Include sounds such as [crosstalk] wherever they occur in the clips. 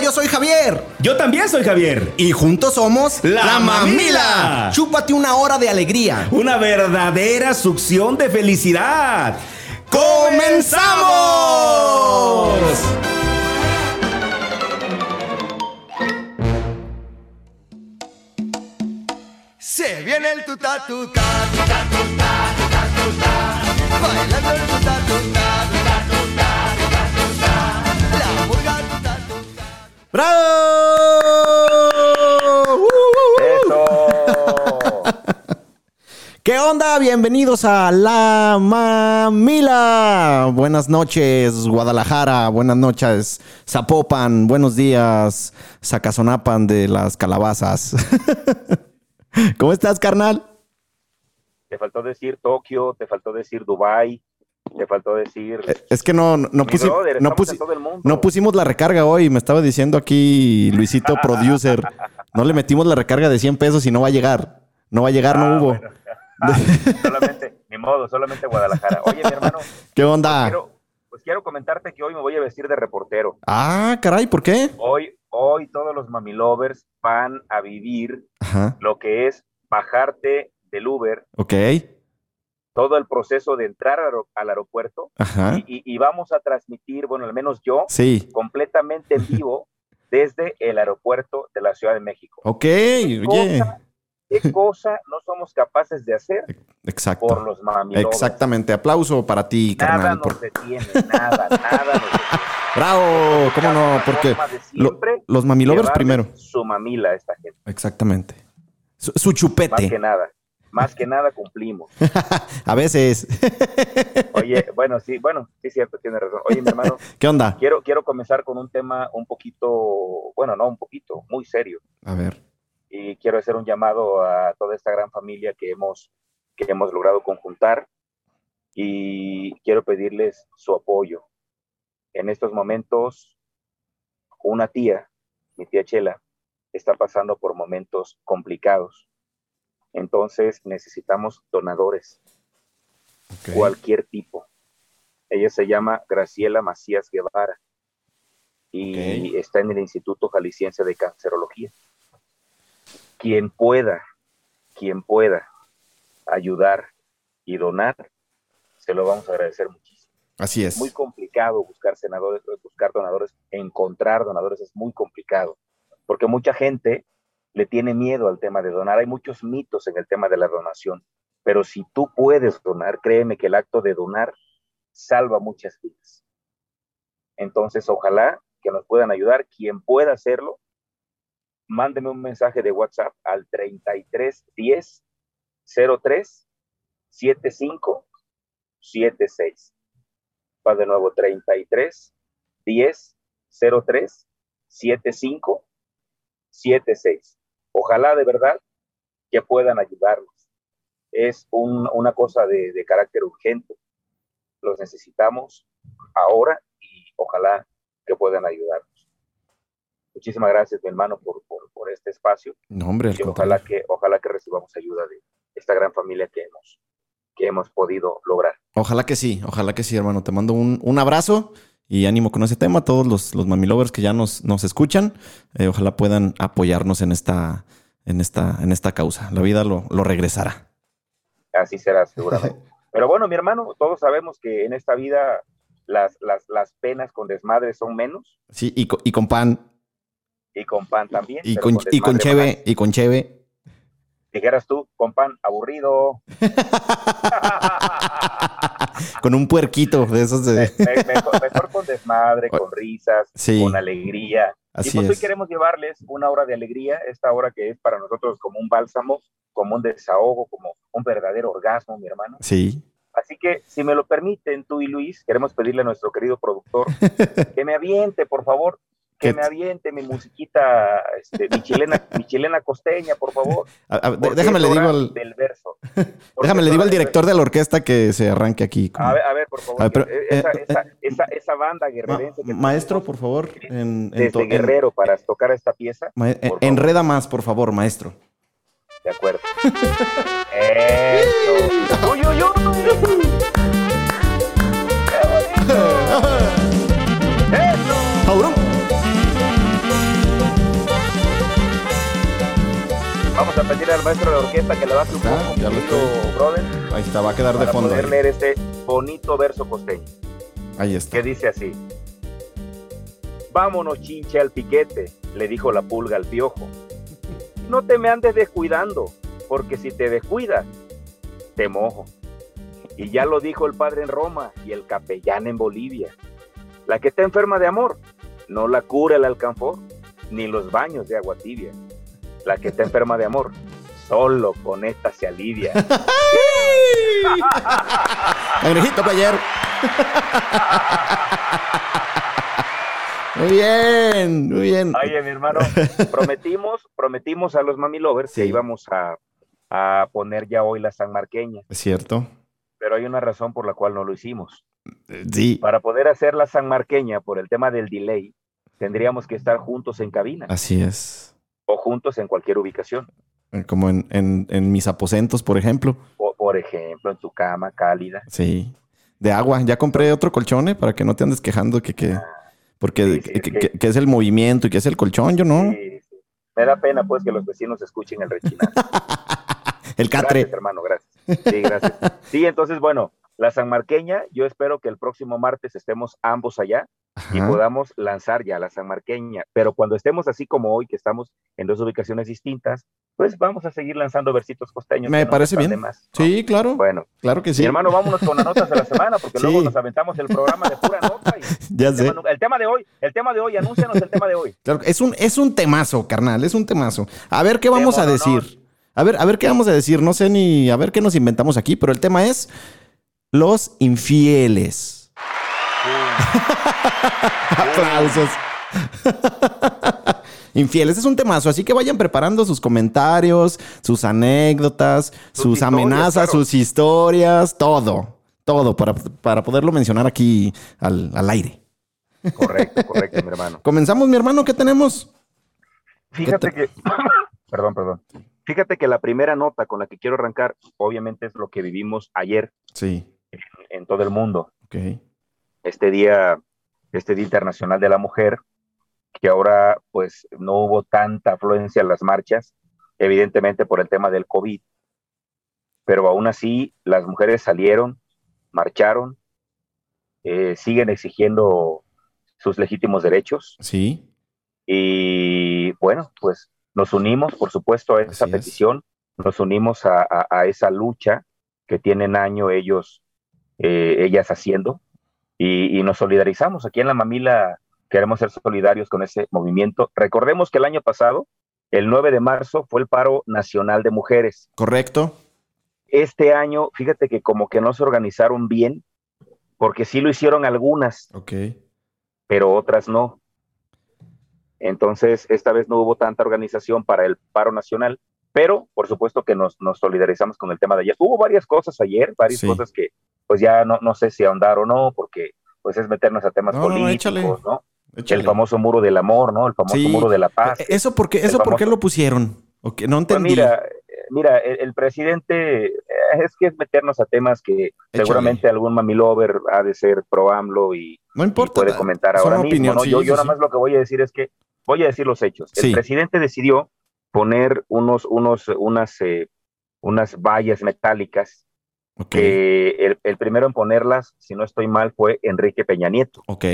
yo soy Javier. Yo también soy Javier. Y juntos somos La Mamila. Chúpate una hora de alegría. Una verdadera succión de felicidad. ¡Comenzamos! Se viene el tuta tuta, tuta tuta, tuta tuta, bailando el tuta tuta, tuta ¡Bravo! Eso. [laughs] ¿Qué onda? Bienvenidos a La Mamila. Buenas noches, Guadalajara. Buenas noches, Zapopan. Buenos días, Zacazonapan de las calabazas. [laughs] ¿Cómo estás, carnal? Te faltó decir Tokio, te faltó decir Dubai, te faltó decir. Es que no, no, pusi- brother, no pusi- no pusimos la recarga hoy. Me estaba diciendo aquí Luisito [laughs] Producer. No le metimos la recarga de 100 pesos y no va a llegar. No va a llegar, Ah, no hubo. bueno. [laughs] Ah, solamente, ni modo, solamente Guadalajara. Oye, mi hermano, ¿Qué onda? quiero, pues quiero comentarte que hoy me voy a vestir de reportero. Ah, caray, ¿por qué? Hoy, hoy todos los mamilovers van a vivir Ajá, lo que es bajarte del Uber, ok. Todo el proceso de entrar al aero- al aeropuerto y, vamos a transmitir, bueno, al menos yo, Sí. completamente en vivo [laughs] desde el aeropuerto de la Ciudad de México. Ok, ¿Qué oye. cosa, qué cosa no somos capaces de hacer por Exacto. los mamilovers? Exactamente. Aplauso para ti, Nada carnal. nos por- detiene, nada, [laughs] nada nos detiene. Bravo, ¿cómo no? Porque lo- los mamilovers primero. Su mamila esta gente, Exactamente. Su, su más que chupete. nada. Más que nada cumplimos. [laughs] A veces. Oye, bueno, sí, bueno, sí es cierto, tiene razón. Oye, mi hermano, [laughs] ¿Qué onda? quiero, quiero comenzar con un tema un poquito, bueno, no un poquito, muy serio. A ver. y quiero hacer un llamado a toda esta gran familia que hemos, que hemos logrado conjuntar y quiero pedirles su apoyo. En estos momentos, una tía, mi tía Chela, está pasando por momentos complicados. Entonces necesitamos donadores, cualquier tipo. Ella se llama Graciela Macías Guevara y está en el Instituto Jalisciense de Cancerología. Quien pueda, quien pueda ayudar y donar, se lo vamos a agradecer muchísimo. Así es. Muy complicado buscar senadores, buscar donadores, encontrar donadores es muy complicado, porque mucha gente le tiene miedo al tema de donar. Hay muchos mitos en el tema de la donación, pero si tú puedes donar, créeme que el acto de donar salva muchas vidas. Entonces, ojalá que nos puedan ayudar. Quien pueda hacerlo, mándeme un mensaje de WhatsApp al 33 10 03 75 76. Va de nuevo 33 10 03 75 76. Ojalá de verdad que puedan ayudarnos. Es un- una cosa de, de carácter urgente. Los necesitamos ahora y ojalá que puedan ayudarnos. Muchísimas gracias, mi hermano, por, por, por este espacio No, hombre, y ojalá que, ojalá que recibamos ayuda de esta gran familia que hemos, que hemos podido lograr. Ojalá que sí, ojalá que sí, hermano. Te mando un, un abrazo y ánimo con ese tema. Todos los, los mamilovers que ya nos, nos escuchan, eh, ojalá puedan apoyarnos en esta, en esta, en esta causa. La vida lo, lo regresará. Así será seguramente. [laughs] Pero bueno, mi hermano, todos sabemos que en esta vida las, las, las penas con desmadre son menos Sí, y, y con pan, y con pan también. y pero con, y con cheve, y con cheve. más. Dijeras tú, con pan aburrido. [laughs] con un puerquito de esos de... [laughs] Me- mejor, mejor con desmadre, con risas, Sí. con alegría. Así y pues hoy es. queremos llevarles una hora de alegría, esta hora que es para nosotros como un bálsamo, como un desahogo, como un verdadero orgasmo, mi hermano. Sí. Así que, si me lo permiten, tú y Luis, queremos pedirle a nuestro querido productor [laughs] que me aviente, por favor, que me aviente mi musiquita, este, mi, chilena, [laughs] mi chilena costeña, por favor. A- déjame le digo al, Del verso. [laughs] Déjame le digo al director de la orquesta que se arranque aquí. A ver, a ver, por favor. Ver, pero, esa, eh, esa, esa, esa banda guerrerense que maestro, por favor, en, en desde to- en- Guerrero para tocar esta pieza. ma- favor. enreda más, por favor, maestro. De acuerdo. Eso. [laughs] Uy, uy, uy. Qué bonito. Pedirle al maestro de orquesta que le baje un Ah, poco, ya lo brother, Ahí está, va a quedar de para fondo. poder Ahí, leer este bonito verso costeño, Ahí está. que dice así. Vámonos, chinche al piquete, le dijo la pulga al piojo. No te me andes descuidando, porque si te descuidas, te mojo. Y ya lo dijo el padre en Roma y el capellán en Bolivia. La que está enferma de amor, no la cura el alcanfor, ni los baños de agua tibia. La que está enferma de amor, solo con esta se alivia. [laughs] Cangrejito player. Muy bien, muy bien. Oye, mi hermano, prometimos, prometimos a los mami lovers que íbamos a, a poner ya hoy la sanmarqueña, Es cierto. pero hay una razón por la cual no lo hicimos. Sí, Para poder hacer la sanmarqueña por el tema del delay, tendríamos que estar juntos en cabina así es. O juntos en cualquier ubicación. Eh, Como en, en- en mis aposentos, por ejemplo. O, por ejemplo, en tu cama cálida. Sí. De agua. Ya compré otro colchón, ¿eh? Para que no te andes quejando que... que porque Sí, sí, que, es que- que- que es el movimiento y que es el colchón, yo no. Sí, sí. Me da pena pues que los vecinos escuchen el rechinar. [laughs] El catre. Gracias, hermano, gracias. Sí, gracias. [laughs] Sí, entonces, bueno, la sanmarqueña, yo espero que el próximo martes estemos ambos allá y podamos lanzar ya la sanmarqueña. Pero cuando estemos así como hoy, que estamos en dos ubicaciones distintas, pues vamos a seguir lanzando versitos costeños. Me parece bien. más, ¿no? Sí, claro. Bueno, Claro que sí. mi hermano, vámonos con las notas de la [laughs] semana, porque Sí. luego nos aventamos el programa de pura nota. y [laughs] Ya el, sé. tema, el tema de hoy, el tema de hoy, anúncianos el tema de hoy. Claro, es un, es un temazo, carnal, es un temazo. A ver qué vamos a decir. A ver, a ver qué vamos a decir. No sé ni a ver qué nos inventamos aquí, pero el tema es los infieles. [laughs] Aplausos. [laughs] infieles es un temazo, así que vayan preparando sus comentarios, sus anécdotas, sus, amenazas, claro. sus historias, todo. Todo para, para poderlo mencionar aquí al, al aire. Correcto, [laughs] correcto, mi hermano. Comenzamos, mi hermano, ¿qué tenemos? Fíjate que, [coughs] perdón, perdón. Fíjate que la primera nota con la que quiero arrancar, obviamente, es lo que vivimos ayer Sí, en todo el mundo. ok. Este día, este Día Internacional de la Mujer, que ahora, pues, no hubo tanta afluencia en las marchas, evidentemente por el tema del COVID. Pero aún así, las mujeres salieron, marcharon, eh, siguen exigiendo sus legítimos derechos. Sí, Y bueno, pues nos unimos, por supuesto, a esa Así es. petición, nos unimos a, a- a esa lucha que tienen año ellos, eh, ellas haciendo, y, y nos solidarizamos. Aquí en la Mamila queremos ser solidarios con ese movimiento. Recordemos que el año pasado, el 9 de marzo, fue el paro nacional de mujeres. correcto. Este año, fíjate que como que no se organizaron bien, porque sí lo hicieron algunas, Ok. pero otras no. Entonces, esta vez no hubo tanta organización para el paro nacional, pero por supuesto que nos, nos solidarizamos con el tema de ayer. Hubo varias cosas ayer, varias Sí. cosas que pues ya no, no sé si ahondar o no, porque pues es meternos a temas No, no, no, políticos, échale. ¿no? Échale. El famoso muro del amor, ¿no? El famoso Sí. muro de la paz. Eh, ¿Eso por qué, eso por qué famoso- lo pusieron? Ok, no Pues entendí. mira, mira, el, el presidente eh, es que es meternos a temas que seguramente algún mamilover ha de ser pro AMLO y, no y importa. puede comentar ahora mismo, opinión, ¿no? sí, yo yo nada más lo que voy a decir es que voy a decir los hechos. El presidente decidió poner unos, unos, unas, eh, unas vallas metálicas Ok, que el, el primero en ponerlas, si no estoy mal, fue Enrique Peña Nieto. ok.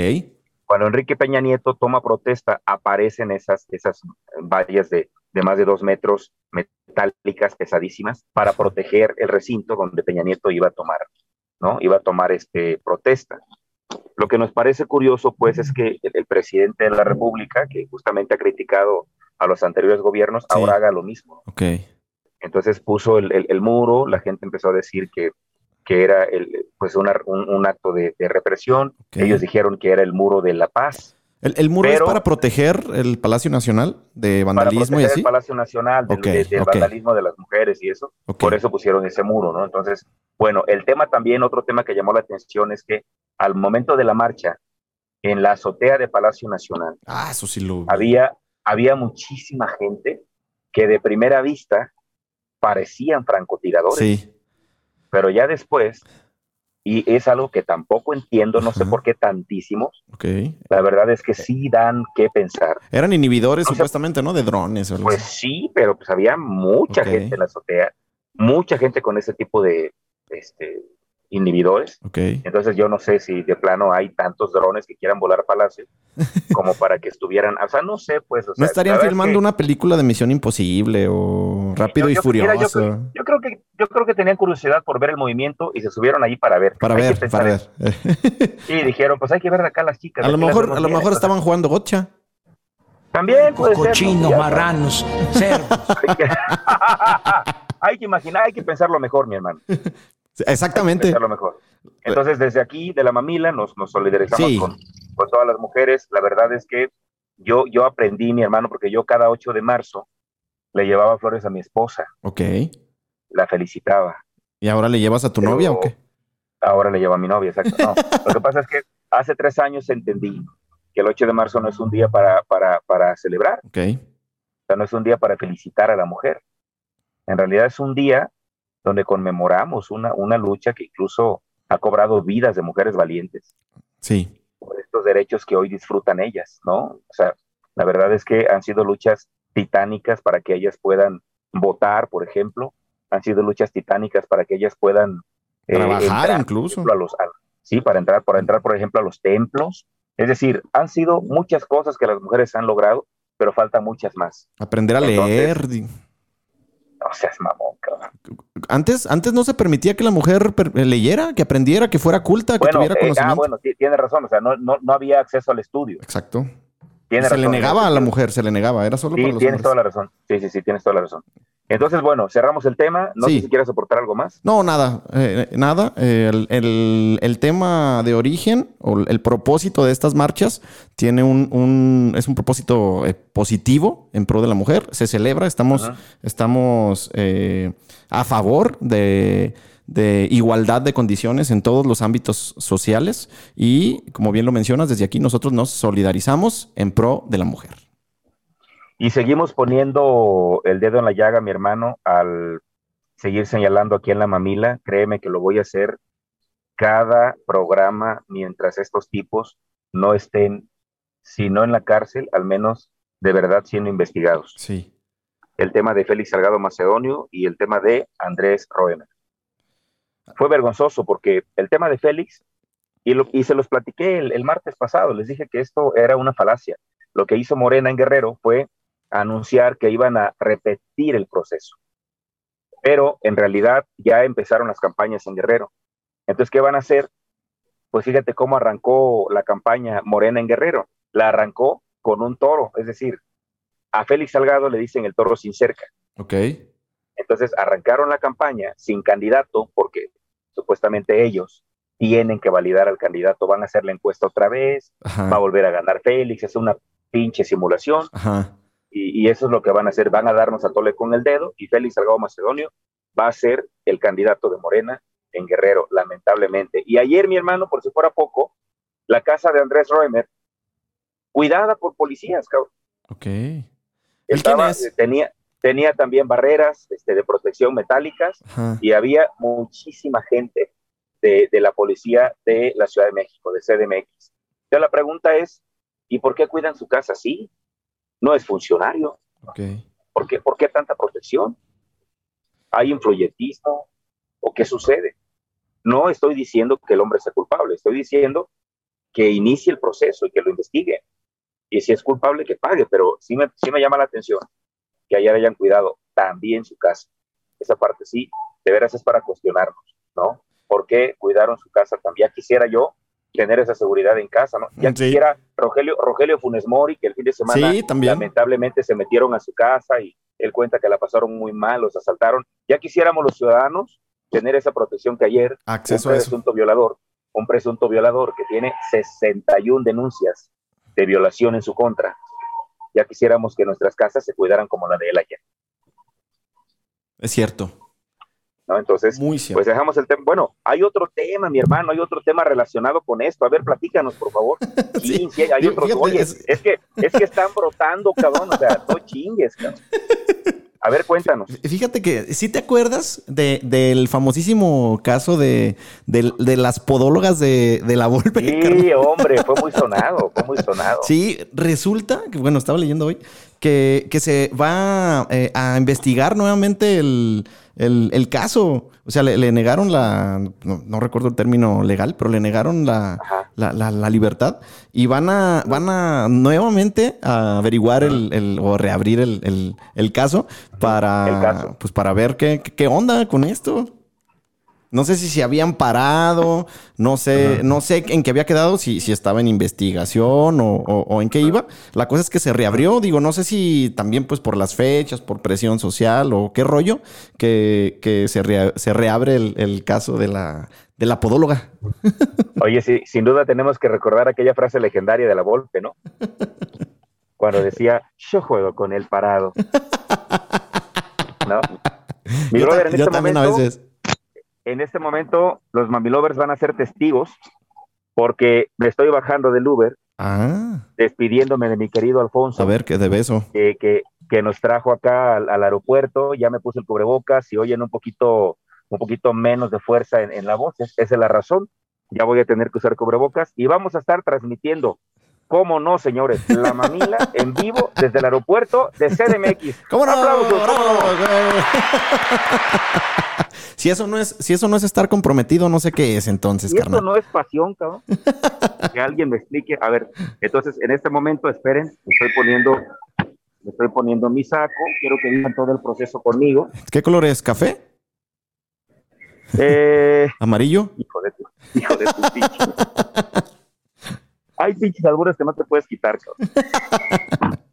Cuando Enrique Peña Nieto toma protesta, aparecen esas, esas vallas de, de más de dos metros metálicas pesadísimas para proteger el recinto donde Peña Nieto iba a tomar, ¿no? Iba a tomar este protesta. Lo que nos parece curioso, pues, es que el, el presidente de la República, que justamente ha criticado a los anteriores gobiernos, Sí. ahora haga lo mismo. Ok. Entonces puso el, el- el muro, la gente empezó a decir que, que era el, pues una- un, un acto de, de represión. Ok. Ellos dijeron que era el muro de la paz. ¿El, el muro Pero- es para proteger el Palacio Nacional de para vandalismo y así? el Palacio Nacional del, Ok, de- del ok. vandalismo de las mujeres y eso. Ok. Por eso pusieron ese muro, ¿no? Entonces, bueno, el tema también, otro tema que llamó la atención es que al momento de la marcha, en la azotea de Palacio Nacional, Ah, eso sí lo había, había muchísima gente que de primera vista parecían francotiradores, Sí, pero ya después y es algo que tampoco entiendo, no sé por qué tantísimos. La verdad es que sí dan que pensar. Eran inhibidores O sea, supuestamente, ¿no? De drones o Pues sí, pero pues había mucha gente en la azotea, mucha gente con ese tipo de este, inhibidores. Ok. Entonces yo no sé si de plano hay tantos drones que quieran volar Palacio [laughs] como para que estuvieran, o sea, no sé, pues. o ¿No estarían filmando que- una película de Misión Imposible o Rápido yo- y yo- mira, yo Furioso? Yo creo que yo creo que tenían curiosidad por ver el movimiento y se subieron ahí para ver. Para Hay que ver, pensar para ver. Sí, dijeron, pues hay que ver acá las chicas. a lo mejor, a lo mejor estaban jugando gotcha. También puede. Cochinos, marranos, cerdos. [laughs] [laughs] Hay que imaginar, hay que pensarlo mejor, mi hermano. Exactamente. Pensarlo mejor. Entonces, desde aquí, de la mamila, nos, nos solidarizamos Sí. con, con todas las mujeres. La verdad es que yo, yo aprendí, mi hermano, porque yo cada 8 de marzo le llevaba flores a mi esposa, Ok. la felicitaba. ¿Y ahora le llevas a tu Pero- novia o qué? Ahora le llevo a mi novia, exacto. No, [laughs] lo que pasa es que hace tres años entendí que el 8 de marzo no es un día para, para, para celebrar, Ok. o sea, no es un día para felicitar a la mujer. En realidad es un día donde conmemoramos una, una lucha que incluso ha cobrado vidas de mujeres valientes Sí. por estos derechos que hoy disfrutan ellas, ¿no? O sea, la verdad es que han sido luchas titánicas para que ellas puedan votar, por ejemplo, han sido luchas titánicas para que ellas puedan eh, Trabajar entrar, incluso. por ejemplo, a los, a- sí, para entrar, para entrar, por ejemplo, a los templos. Es decir, han sido muchas cosas que las mujeres han logrado, pero faltan muchas más. Aprender a Entonces- leer. No seas. Antes, antes no se permitía que la mujer leyera, que aprendiera, que fuera culta, que Bueno, tuviera eh, ah, conocimiento. bueno, ti- tiene razón, o sea, no, no, no había acceso al estudio. Exacto. Tiene se le negaba a la Sí, mujer, se le negaba, era solo para Sí, los tienes hombres. toda la razón. Sí, sí, sí, tienes toda la razón. Entonces, bueno, cerramos el tema. No Sí. sé si quieres aportar algo más. No, nada, eh, nada. Eh, el, el- el tema de origen o el propósito de estas marchas tiene un, un- es un propósito eh, positivo en pro de la mujer. Se celebra, estamos, Ajá. estamos eh, a favor de, de igualdad de condiciones en todos los ámbitos sociales y, como bien lo mencionas, desde aquí nosotros nos solidarizamos en pro de la mujer. Y seguimos poniendo el dedo en la llaga, mi hermano, al seguir señalando aquí en la mamila. Créeme que lo voy a hacer cada programa mientras estos tipos no estén, si no en la cárcel, al menos de verdad siendo investigados. Sí. el tema de Félix Salgado Macedonio y el tema de Andrés Roemer. Fue vergonzoso porque el tema de Félix, y, lo- y se los platiqué el, el martes pasado, les dije que esto era una falacia. Lo que hizo Morena en Guerrero fue anunciar que iban a repetir el proceso. Pero en realidad ya empezaron las campañas en Guerrero. Entonces, ¿qué van a hacer? Pues fíjate cómo arrancó la campaña Morena en Guerrero. La arrancó con un toro, es decir, a Félix Salgado le dicen el toro sin cerca. Ok. Entonces arrancaron la campaña sin candidato porque supuestamente ellos tienen que validar al candidato, van a hacer la encuesta otra vez, va a volver a ganar Félix, es una pinche simulación Ajá. Y, y eso es lo que van a hacer, van a darnos a tole con el dedo y Félix Salgado Macedonio va a ser el candidato de Morena en Guerrero, lamentablemente. Y ayer, mi hermano, por si fuera poco, la casa de Andrés Roemer, cuidada por policías, cabrón. Ok. ¿Él Estaba-? Tenía, tenía también barreras este, de protección metálicas Ajá. y había muchísima gente de, de la policía de la Ciudad de México, de CDMX. Entonces la pregunta es, ¿y por qué cuidan su casa así? No es funcionario. Ok. ¿Por qué, por qué tanta protección? ¿Hay influyentismo? ¿O qué sucede? No estoy diciendo que el hombre sea culpable, estoy diciendo que inicie el proceso y que lo investigue. Y si es culpable, que pague, pero sí me, sí me llama la atención que ayer hayan cuidado también su casa. Esa parte sí, de veras es para cuestionarnos, ¿no? ¿Por qué cuidaron su casa también? Ya quisiera yo tener esa seguridad en casa, ¿no? Ya Sí. quisiera Rogelio, Rogelio Funes Mori, que el fin de semana Sí, también. lamentablemente se metieron a su casa y él cuenta que la pasaron muy mal, los asaltaron. Ya quisiéramos los ciudadanos tener esa protección que ayer Acceso un a eso. presunto violador, un presunto violador que tiene 61 denuncias de violación en su contra. Ya quisiéramos que nuestras casas se cuidaran como la de él ayer, Es cierto. ¿No? Entonces, Muy pues dejamos el tema. Bueno, hay otro tema, mi hermano, hay otro tema relacionado con esto. A ver, platícanos, por favor. [laughs] Sí, Sí. hay fíjate, Oye, es- es... que es que están brotando, cabrón. O sea, no chingues, cabrón. A ver, cuéntanos. Fíjate que, ¿sí te acuerdas de, del famosísimo caso de, de, de las podólogas de, de la Volpe? Sí, hombre, fue muy sonado, fue muy sonado. Sí, resulta, que bueno, estaba leyendo hoy, que, que se va eh, a investigar nuevamente el, el- el caso. O sea, le, le negaron la, no, no recuerdo el término legal, pero le negaron la, la, la- la libertad y van a, van a nuevamente a averiguar el, el- o reabrir el, el- el caso para, caso. pues para ver qué- qué onda con esto. No sé si se habían parado, no sé, no sé en qué había quedado, si, si estaba en investigación o, o- o en qué iba. La cosa es que se reabrió, digo, no sé si también pues por las fechas, por presión social o qué rollo, que, que se, rea- se reabre el, el caso de la, de la podóloga. [laughs] Oye, sí, sin duda tenemos que recordar aquella frase legendaria de la Volpe, ¿no? Cuando decía, yo juego con el parado. ¿No? Mi Yo, brother, en yo este también momento, a veces. En este momento, los mamilovers van a ser testigos porque me estoy bajando del Uber, Ah, despidiéndome de mi querido Alfonso. a ver, qué de beso. que, que, que nos trajo acá al, al aeropuerto, ya me puse el cubrebocas y oyen un poquito, un poquito menos de fuerza en, en la voz, es- esa es la razón, ya voy a tener que usar cubrebocas y vamos a estar transmitiendo, cómo no, señores, la mamila en vivo desde el aeropuerto de CDMX. ¿Cómo no? Aplausos, [laughs] si eso no es, si eso no es estar comprometido, no sé qué es entonces, esto carnal. no es pasión, cabrón. [laughs] Que alguien me explique. A ver, entonces en este momento, esperen, me estoy poniendo, me estoy poniendo mi saco, quiero que vivan todo el proceso conmigo. ¿Qué color es? ¿Café? Eh, [laughs] ¿Amarillo? Hijo de tu, hijo de tu. Hay pinches albures que no te puedes quitar, cabrón. [laughs]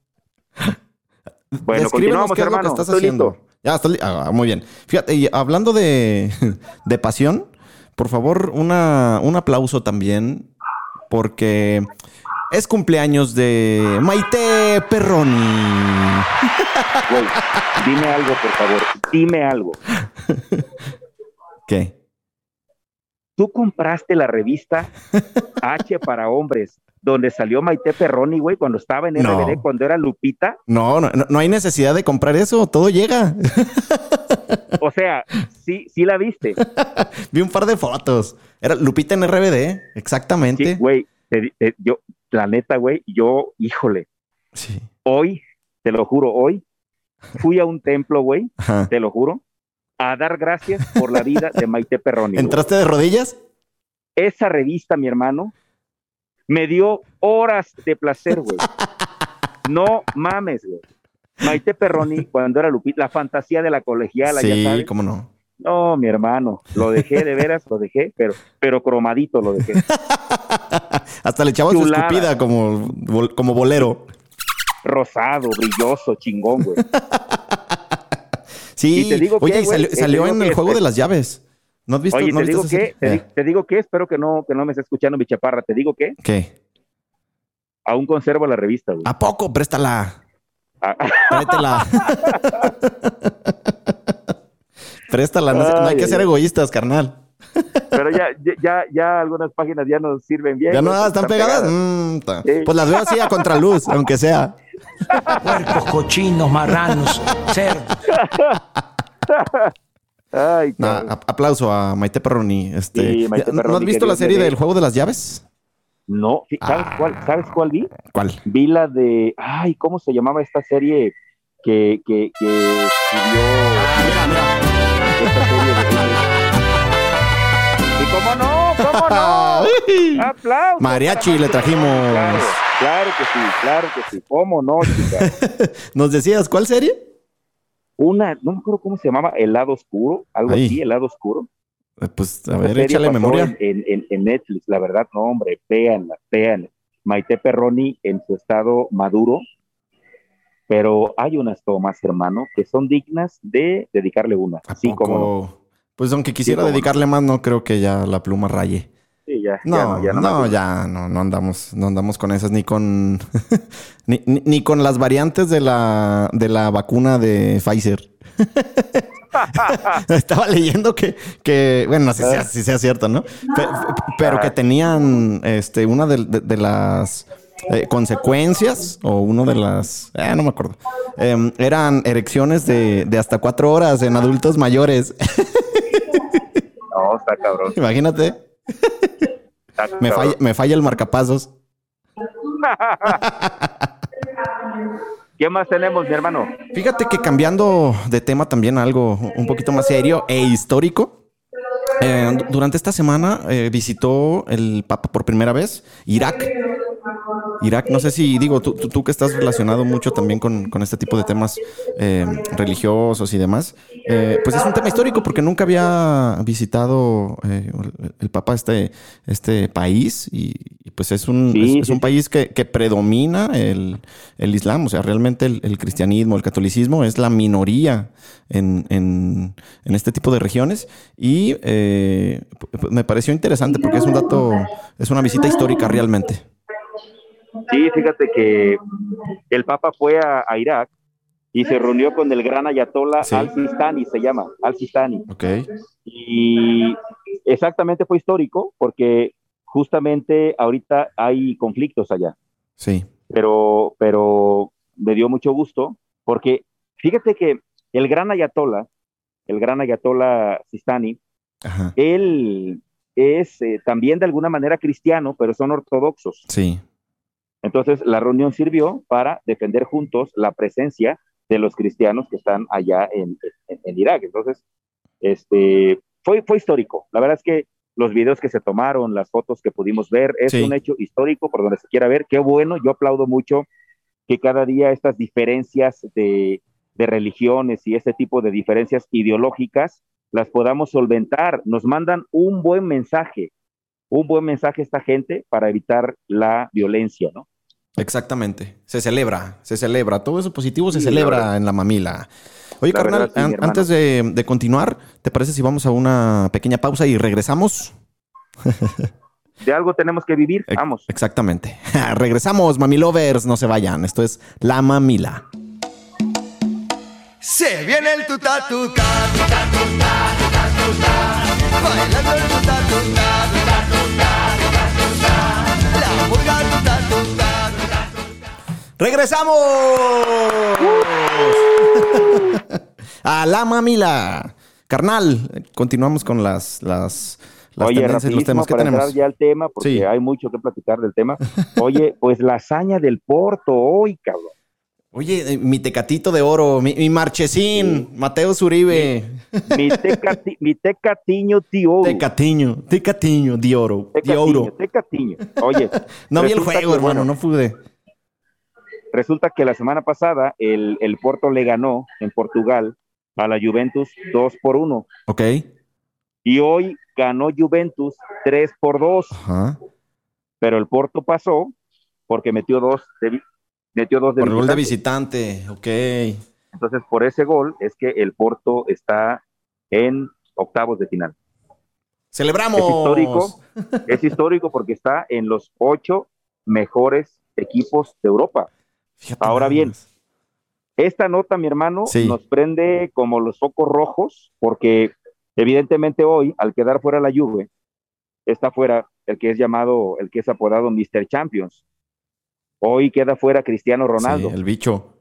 Bueno, continuamos, qué es lo que hermano. estás Estoy haciendo. listo. Ya, estás li- ah, muy bien. Fíjate, y hablando de, [laughs] de pasión, por favor, una, un aplauso también, porque es cumpleaños de Maite Perroni. Dime algo, por favor. Dime algo. [laughs] ¿Qué? ¿Tú compraste la revista H [laughs] para hombres, donde salió Maite Perroni, güey, cuando estaba en No. RBD, cuando era Lupita? No, no, no hay necesidad de comprar eso, todo llega. O sea, sí, sí la viste. [laughs] Vi un par de fotos. Era Lupita en RBD, exactamente. Sí, güey. te- te- yo, la neta, güey, yo, híjole, Sí. hoy, te lo juro, hoy, fui a un templo, güey, te lo juro, a dar gracias por la vida de Maite Perroni. ¿Entraste de rodillas? Esa revista, mi hermano, me dio horas de placer, güey. [laughs] No mames, güey. Maite Perroni, cuando era Lupita, la fantasía de la colegiala, ya Sí, sabes. cómo no. No, mi hermano, lo dejé de veras, lo dejé, pero, pero cromadito lo dejé. [laughs] Hasta le echaba su escupida como, como bolero. Rosado, brilloso, chingón, güey. [laughs] Sí, Y te digo oye, que, y salió, te salió en el juego de las llaves. ¿No has visto? Oye, ¿no te digo que, te, serie? di- te digo que, espero que no, que no me esté escuchando mi chaparra, te digo que ¿Qué? aún conservo la revista, güey. ¿A poco? Préstala. Ah, Tráetela. [laughs] Préstala. No, hay Ay, que ser egoístas, carnal. Pero ya, ya- ya, ya algunas páginas ya no sirven bien. ¿Ya no güey, están pegadas? Mm, Sí. Pues las veo así a contraluz, aunque sea. puercos, cochinos, marranos, cerdos. Ay, Nah, aplauso a Maite Perroni. Este, Sí, Maite ¿no- ¿No Perroni, has visto la serie del juego de las llaves? No, sí, ¿sabes, Ah. cuál, ¿sabes cuál vi? ¿Cuál? Vi la de, ay, ¿cómo se llamaba esta serie que, que, que subió esta serie de... ¿Y cómo no? ¿Cómo no? [laughs] ¡Aplausos! Mariachi le trajimos. Claro, claro que sí, claro que sí. ¿Cómo no, chica? [laughs] ¿Nos decías cuál serie? Una, no me acuerdo cómo se llamaba, El lado oscuro, algo Ahí. así, El lado oscuro. Eh, Pues a ver, échale memoria. En, en- en Netflix, la verdad, no, hombre, véanla, véanla. Maite Perroni en su estado maduro, pero hay unas tomas, hermano, que son dignas de dedicarle una. ¿A Sí, poco? como no. Pues aunque quisiera no. dedicarle más, no creo que ya la pluma raye. Sí, ya, No, ya no, ya no. ya no, no andamos, no andamos con esas, ni con [laughs] ni, ni- ni con las variantes de la, de la vacuna de Pfizer. [laughs] Estaba leyendo que, que bueno, si sea, si sea cierto, ¿no? Pe- pero que tenían este, una de, de- de las eh, consecuencias o uno de las, eh, no me acuerdo, Em, eran erecciones de, de hasta cuatro horas en adultos mayores. [laughs] No, está cabrón. Imagínate, está me cabrón. falla, me falla el marcapasos. [laughs] ¿Qué más tenemos, mi hermano? Fíjate que cambiando de tema también algo un poquito más serio e histórico. eh, du- durante esta semana eh, visitó el Papa por primera vez Irak. Irak, no sé si digo, tú, tú- tú que estás relacionado mucho también con, con este tipo de temas eh, religiosos y demás, eh, pues es un tema histórico porque nunca había visitado eh, el, Papa este, este país y, y, pues es un, Sí, es, un país que, que predomina el, el Islam, o sea, realmente el, el cristianismo, el catolicismo es la minoría en, en- en este tipo de regiones y eh, me pareció interesante porque es un dato, es una visita histórica realmente. Sí, fíjate que el Papa fue a, a Irak y se reunió con el gran ayatollah Sí. al-Sistani, se llama, al-Sistani. Ok. Y exactamente fue histórico porque justamente ahorita hay conflictos allá, Sí. pero, pero me dio mucho gusto porque fíjate que el gran ayatollah, el gran ayatollah Sistani, Ajá. él es eh, también de alguna manera cristiano, pero son ortodoxos. Sí. Entonces, la reunión sirvió para defender juntos la presencia de los cristianos que están allá en, en- en Irak. Entonces, este, fue, fue histórico. La verdad es que los videos que se tomaron, las fotos que pudimos ver, es Sí. un hecho histórico por donde se quiera ver. Qué bueno, yo aplaudo mucho que cada día estas diferencias de, de religiones y este tipo de diferencias ideológicas las podamos solventar. Nos mandan un buen mensaje, un buen mensaje a esta gente para evitar la violencia, ¿no? Exactamente. Se celebra, se celebra. Todo eso positivo se Sí, celebra en la mamila. Oye, La carnal, verdad, sí, mi an- hermano. antes de, de continuar, ¿te parece si vamos a una pequeña pausa y regresamos? De algo tenemos que vivir, vamos. Exactamente. [laughs] Regresamos, mamilovers, no se vayan. Esto es La Mamila. Se viene el tuta tuta, tuta tuta, tuta tuta, bailando el tuta tuta, tuta tuta, tuta tuta, la tuta tuta, tuta ¡Regresamos! a La Mamila. Carnal, continuamos con las, las, las Oye, los temas que para tenemos. entrar ya al tema, porque Sí. hay mucho que platicar del tema. Oye, [laughs] pues la hazaña del Porto hoy, cabrón. Oye, eh, mi tecatito de oro, mi, mi marchesín, Mateo Zuribe. Mi, tecati, mi tecatiño tío. Tecatiño, tecatiño, de oro, de Tecatiño, oro. tecatiño. Oye, [laughs] No vi el juego, hermano, bueno, no pude. Resulta que la semana pasada el, el Porto le ganó en Portugal a la Juventus 2 por 1 Ok. y hoy ganó Juventus 3 por 2, Ajá. pero el Porto pasó porque metió dos de, metió dos de Por el gol de visitante. visitante, ok. Entonces, por ese gol es que el Porto está en octavos de final. ¡Celebramos! Es histórico, es histórico porque está en los ocho mejores equipos de Europa. Fíjate Ahora bien. Esta nota, mi hermano, Sí. nos prende como los focos rojos, porque evidentemente hoy, al quedar fuera la Juve, está fuera el que es llamado, el que es apodado Mr. Champions. Hoy queda fuera Cristiano Ronaldo. Sí, el bicho.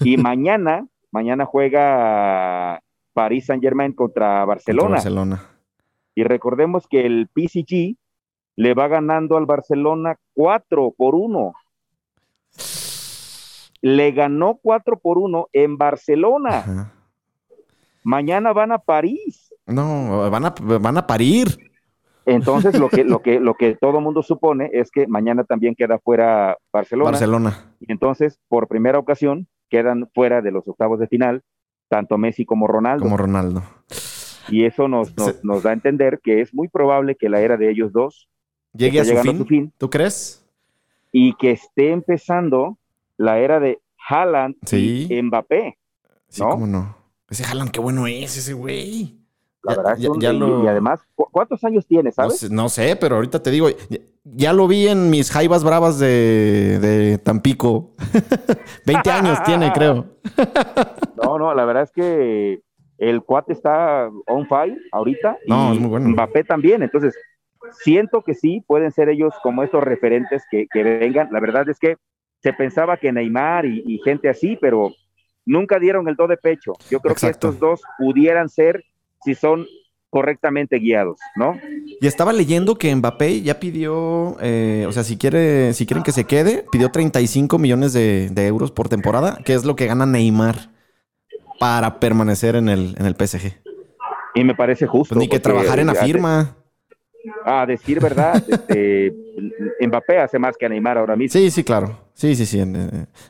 Y [laughs] mañana, mañana juega París Saint Germain contra Barcelona. Contra Barcelona. Y recordemos que el PSG le va ganando al Barcelona 4 por 1. Le ganó 4 por 1 en Barcelona. Ajá. Mañana van a París. No, van a, van a parir. Entonces, lo que, [laughs] lo que, lo que todo mundo supone es que mañana también queda fuera Barcelona. Barcelona. Y entonces, por primera ocasión, quedan fuera de los octavos de final, tanto Messi como Ronaldo. Como Ronaldo. Y eso nos, nos, Se- nos da a entender que es muy probable que la era de ellos dos Llegue a esté su llegando fin. a su fin ¿Tú crees? y que esté empezando la era de Haaland Sí. y Mbappé. Sí, ¿No? cómo no. Ese Haaland, qué bueno es ese güey. La verdad, ya- son- ya y, lo- y además, ¿cu- ¿cuántos años tiene, No sabes? sé, no sé, pero ahorita te digo, ya, ya lo vi en mis jaivas bravas de, de Tampico. [laughs] 20 años tiene, [laughs] creo. No, no, la verdad es que el cuate está on fire ahorita. No, y es muy bueno. Mbappé también. Entonces, siento que sí, pueden ser ellos como estos referentes que, que vengan. La verdad es que se pensaba que Neymar y, y gente así, pero nunca dieron el do de pecho. Yo creo Exacto. que estos dos pudieran ser si son correctamente guiados, ¿no? Y estaba leyendo que Mbappé ya pidió, eh, o sea, si quiere, si quieren que se quede, pidió 35 millones de, de euros por temporada, que es lo que gana Neymar para permanecer en el, en el PSG. Y me parece justo. Pues ni que trabajar en la a- firma. A, decir verdad, este, [laughs] Mbappé hace más que a Neymar ahora mismo. Sí, sí, claro. Sí, sí, sí.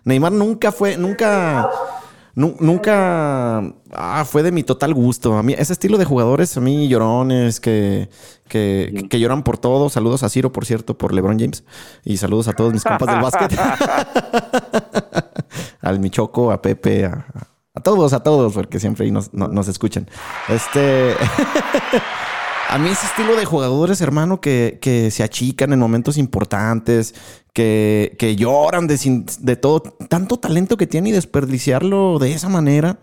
Neymar nunca fue, nunca, nu- nunca ah, fue de mi total gusto. A mí, ese estilo de jugadores, a mí llorones, que, que, que lloran por todo. Saludos a Ciro, por cierto, por LeBron James. Y saludos a todos mis compas del básquet. [laughs] Al Michoco, a Pepe, a, a todos, a todos, porque siempre ahí nos, no- nos escuchan. Este. [laughs] A mí ese estilo de jugadores, hermano, que, que se achican en momentos importantes, que, que lloran de, sin- de todo, tanto talento que tiene y desperdiciarlo de esa manera.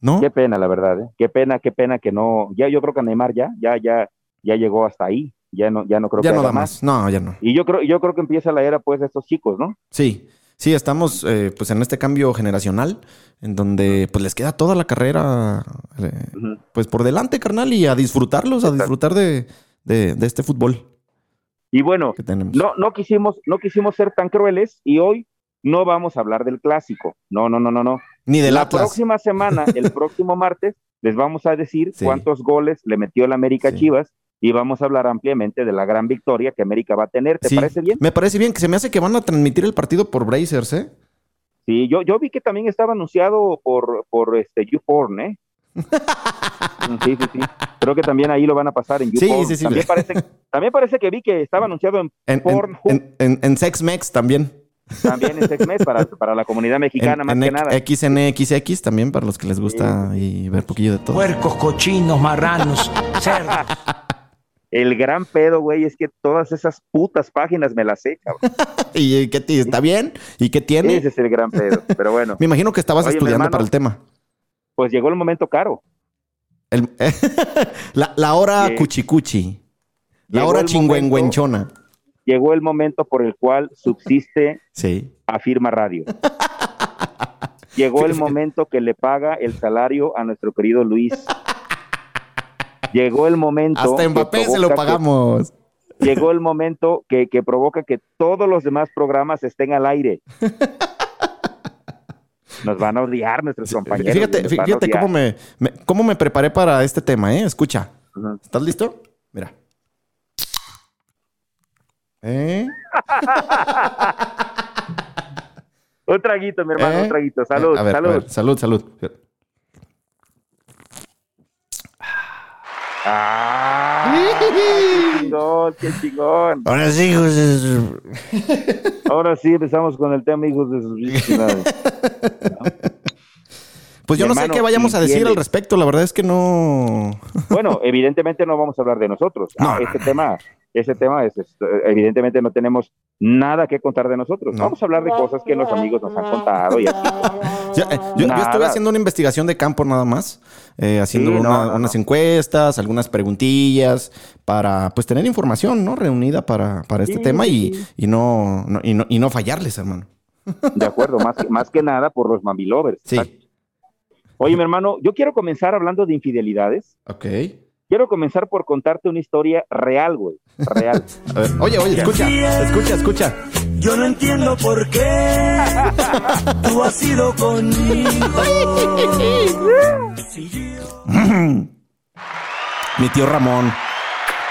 ¿No? Qué pena, la verdad, ¿eh? Qué pena, qué pena que no. Ya yo creo que Neymar ya, ya, ya, ya llegó hasta ahí. Ya no, ya no creo ya que no haga da más. No, ya no. Y yo creo, yo creo que empieza la era pues de estos chicos, ¿no? Sí, sí, estamos eh, pues en este cambio generacional en donde pues les queda toda la carrera eh, pues por delante, carnal, y a disfrutarlos, a disfrutar de, de- de este fútbol Y bueno, no, no quisimos, no quisimos ser tan crueles y hoy no vamos a hablar del clásico. No, no, no, no, no. Ni del la Atlas. próxima semana, el [laughs] próximo martes, les vamos a decir Sí. cuántos goles le metió el América Sí. Chivas y vamos a hablar ampliamente de la gran victoria que América va a tener. ¿Te Sí, parece bien? Me parece bien que se me hace que van a transmitir el partido por Brazers, ¿eh? Sí, yo, yo vi que también estaba anunciado por, por este YouPorn, ¿eh? [laughs] Sí, sí, sí. Creo que también ahí lo van a pasar en Sí, YouPorn. sí, sí. También, parece, también parece que vi que estaba anunciado en, En, en, Pornhub. en, en- en SexMex también. también en Sexmex para, para la comunidad [laughs] mexicana, en, más en que nada. XNXX también para los que les gusta y ver poquillo de todo. Puercos, cochinos, marranos, [laughs] cerdos. El gran pedo, güey, es que todas esas putas páginas me las sé, cabrón. [laughs] ¿Y qué está bien? ¿Y qué tiene? Ese es el gran pedo. Pero bueno, [laughs] Me imagino que estabas Oye, estudiando hermano. para el tema. pues llegó el momento caro. El- [laughs] la, la hora Sí. cuchicuchi. La Llegó hora chingüengüenchona. Llegó el momento por el cual subsiste Sí. Afirma Radio. Llegó el momento que le paga el salario a nuestro querido Luis. Llegó el momento. Hasta Mbappé se lo que- pagamos. llegó el momento que, que provoca que todos los demás programas estén al aire. [laughs] Nos van a odiar nuestros compañeros. Fíjate, cómo me, me- cómo me preparé para este tema, ¿eh? Escucha. ¿Estás listo? Mira. ¿Eh? [laughs] Un traguito, mi hermano, ¿Eh? un traguito. Salud, ver, a salud. ver, salud, salud. Ah, qué chingón, qué chingón. Ahora sí, hijos de su- Ahora sí empezamos con el tema, hijos de sus. Pues yo Mi no sé qué vayamos a decir al respecto. La verdad es que no. Bueno, evidentemente no vamos a hablar de nosotros. No, Ah, no, este tema, ese tema es, es, evidentemente no tenemos nada que contar de nosotros. No. Vamos a hablar de cosas que los amigos nos han contado y así. [laughs] Yo, eh, yo- yo estuve haciendo una investigación de campo nada más, eh, haciendo Sí, no, una- no, unas encuestas, algunas preguntillas para pues tener información, ¿no? Reunida para, para este Sí, tema y, sí. y no, no- y no y no fallarles, hermano. De acuerdo, más que, más que nada por los mami lovers. Sí. Oye, mi hermano, yo quiero comenzar hablando de infidelidades. Ok. Quiero comenzar por contarte una historia real, güey. Real. A ver, oye, oye, escucha, escucha, escucha. Yo no entiendo por qué [laughs] tú has ido conmigo. [laughs] Mi tío Ramón.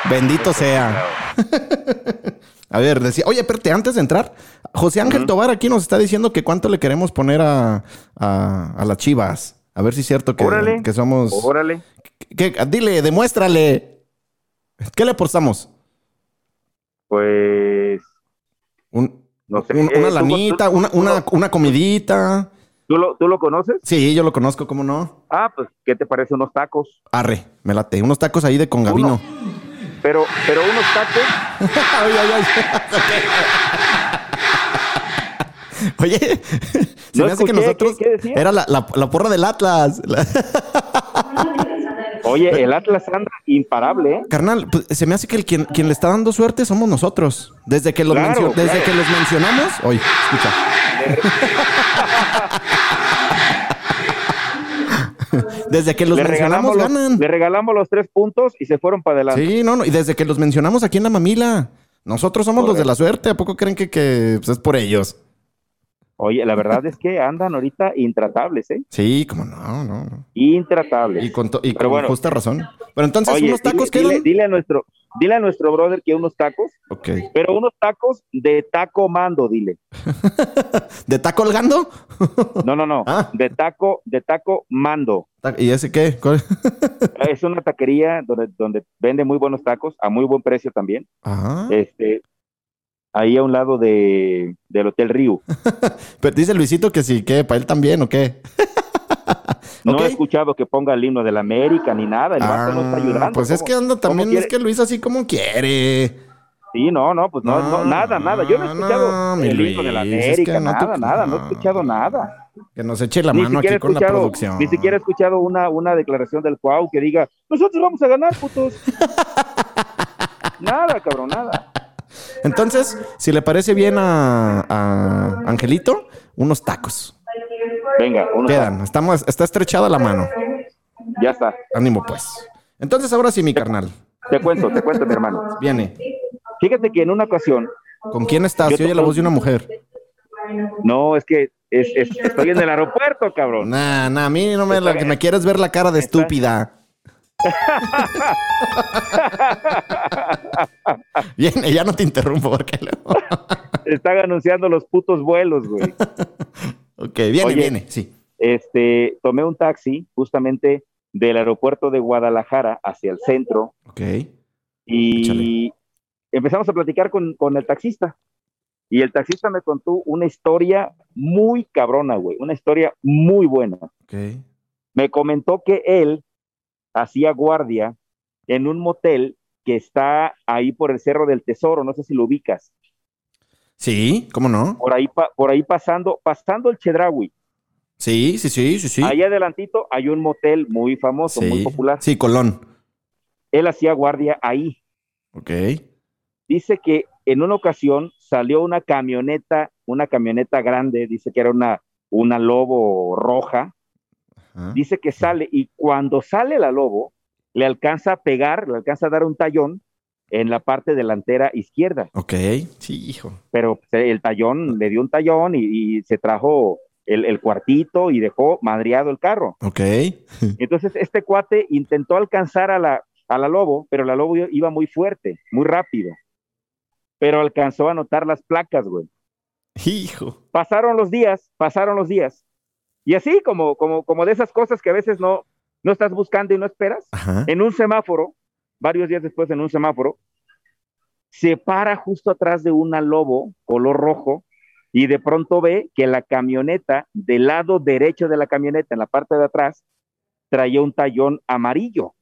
Bendito sea. [laughs] A ver, decía, oye, espérate, antes de entrar, José Ángel Tobar aquí nos está diciendo que cuánto le queremos poner a, a, a las chivas. A ver si es cierto que, Órale. que somos. Órale. Dile, demuéstrale. ¿Qué le apostamos? Pues, Un- no sé. un- Eh, una ¿tú- lanita, tú- una, tú una, una comidita. ¿tú lo, ¿Tú lo conoces? Sí, yo lo conozco, ¿cómo no? Ah, pues, ¿qué te parece unos tacos? Arre, me late. Unos tacos ahí de congavino. Uno. Pero, pero unos tacos, [laughs] Ay, ay, ay. [laughs] Oye, se No me hace que escuché, nosotros ¿qué- qué era la, la- la porra del Atlas. [laughs] La- Oye, el Atlas anda imparable, ¿eh? Carnal, pues, se me hace que el quien, quien le está dando suerte somos nosotros. Desde que los, Claro, mencio- desde claro. que los mencionamos. Oye, escucha. [laughs] desde que los le mencionamos los, ganan. le regalamos los tres puntos y se fueron para adelante. Sí, no, no. Y desde que los mencionamos aquí en la mamila. Nosotros somos los de la suerte. ¿A poco creen que, que, pues, es por ellos? Oye, la verdad es que andan ahorita intratables, ¿eh? Sí, como no, no, no. Intratables. Y con, y con bueno. justa razón. Pero entonces, Oye, ¿unos tacos dile, quedan? dile- dile a nuestro, dile a nuestro brother que unos tacos, Ok. pero unos tacos de taco mando, dile. [laughs] ¿De taco colgando? [laughs] No, no, no. Ah. De taco, de taco mando. ¿Y ese qué? Es una taquería donde, donde vende muy buenos tacos, a muy buen precio también. Ajá. Este, ahí a un lado de, del Hotel Río. [laughs] Pero dice Luisito que sí, ¿qué? ¿Para él también o qué? [laughs] No he escuchado que ponga el himno de la América ni nada. El vato no está ayudando. Ah, pues es ¿Cómo- que anda también, es que Luis así como quiere. Sí, no, no, pues no, no, nada, nada. Yo no he escuchado el himno de la Luis, es América, que te- nada, nada. No he escuchado nada. Que nos eche la Ni mano aquí con la producción. Ni siquiera he escuchado una, una declaración del Cuau que diga, nosotros vamos a ganar, putos. [laughs] nada, cabrón, nada. Entonces, si le parece bien a, a Angelito, unos tacos. Venga, uno Quedan. Estamos, está estrechada la mano. ya está. Ánimo, pues. Entonces, ahora sí, mi carnal. Te cuento, te cuento, mi hermano. Viene. Fíjate que en una ocasión, ¿Con quién estás? Yo Se oye la voz de una mujer. no, es que es- es- estoy en el aeropuerto, cabrón. Nah, nah, a mí no me, la, me quieres ver la cara de estúpida. [laughs] Viene, ya no te interrumpo porque luego- [laughs] Están anunciando los putos vuelos, güey. Ok, viene, Oye. viene, sí. Este, tomé un taxi justamente del aeropuerto de Guadalajara hacia el centro Ok. y empezamos a platicar con, con el taxista. Y el taxista me contó una historia muy cabrona, güey, una historia muy buena. Ok. Me comentó que él hacía guardia en un motel que está ahí por el Cerro del Tesoro, no sé si lo ubicas, Sí, ¿cómo no? por ahí, por ahí pasando, pasando el Chedraui. Sí, sí, sí, sí, sí. Ahí adelantito hay un motel muy famoso, muy popular. Sí, Colón. Él hacía guardia ahí. Ok. Dice que en una ocasión salió una camioneta, una camioneta grande, dice que era una, una lobo roja, Ajá. dice que sale y cuando sale la lobo, le alcanza a pegar, le alcanza a dar un tallón en la parte delantera izquierda, Ok. Sí, hijo. pero pues, el tallón le dio un tallón y, y se trajo el, el cuartito y dejó madreado el carro. Ok. [laughs] Entonces este cuate intentó alcanzar a la, a la lobo, pero la lobo iba muy fuerte, muy rápido, pero alcanzó a notar las placas, güey. Hijo. pasaron los días, pasaron los días. Y así como, como, como de esas cosas que a veces no, no estás buscando y no esperas, Ajá. en un semáforo, varios días después en un semáforo, se para justo atrás de una lobo color rojo y de pronto ve que la camioneta, del lado derecho de la camioneta, en la parte de atrás, traía un tallón amarillo.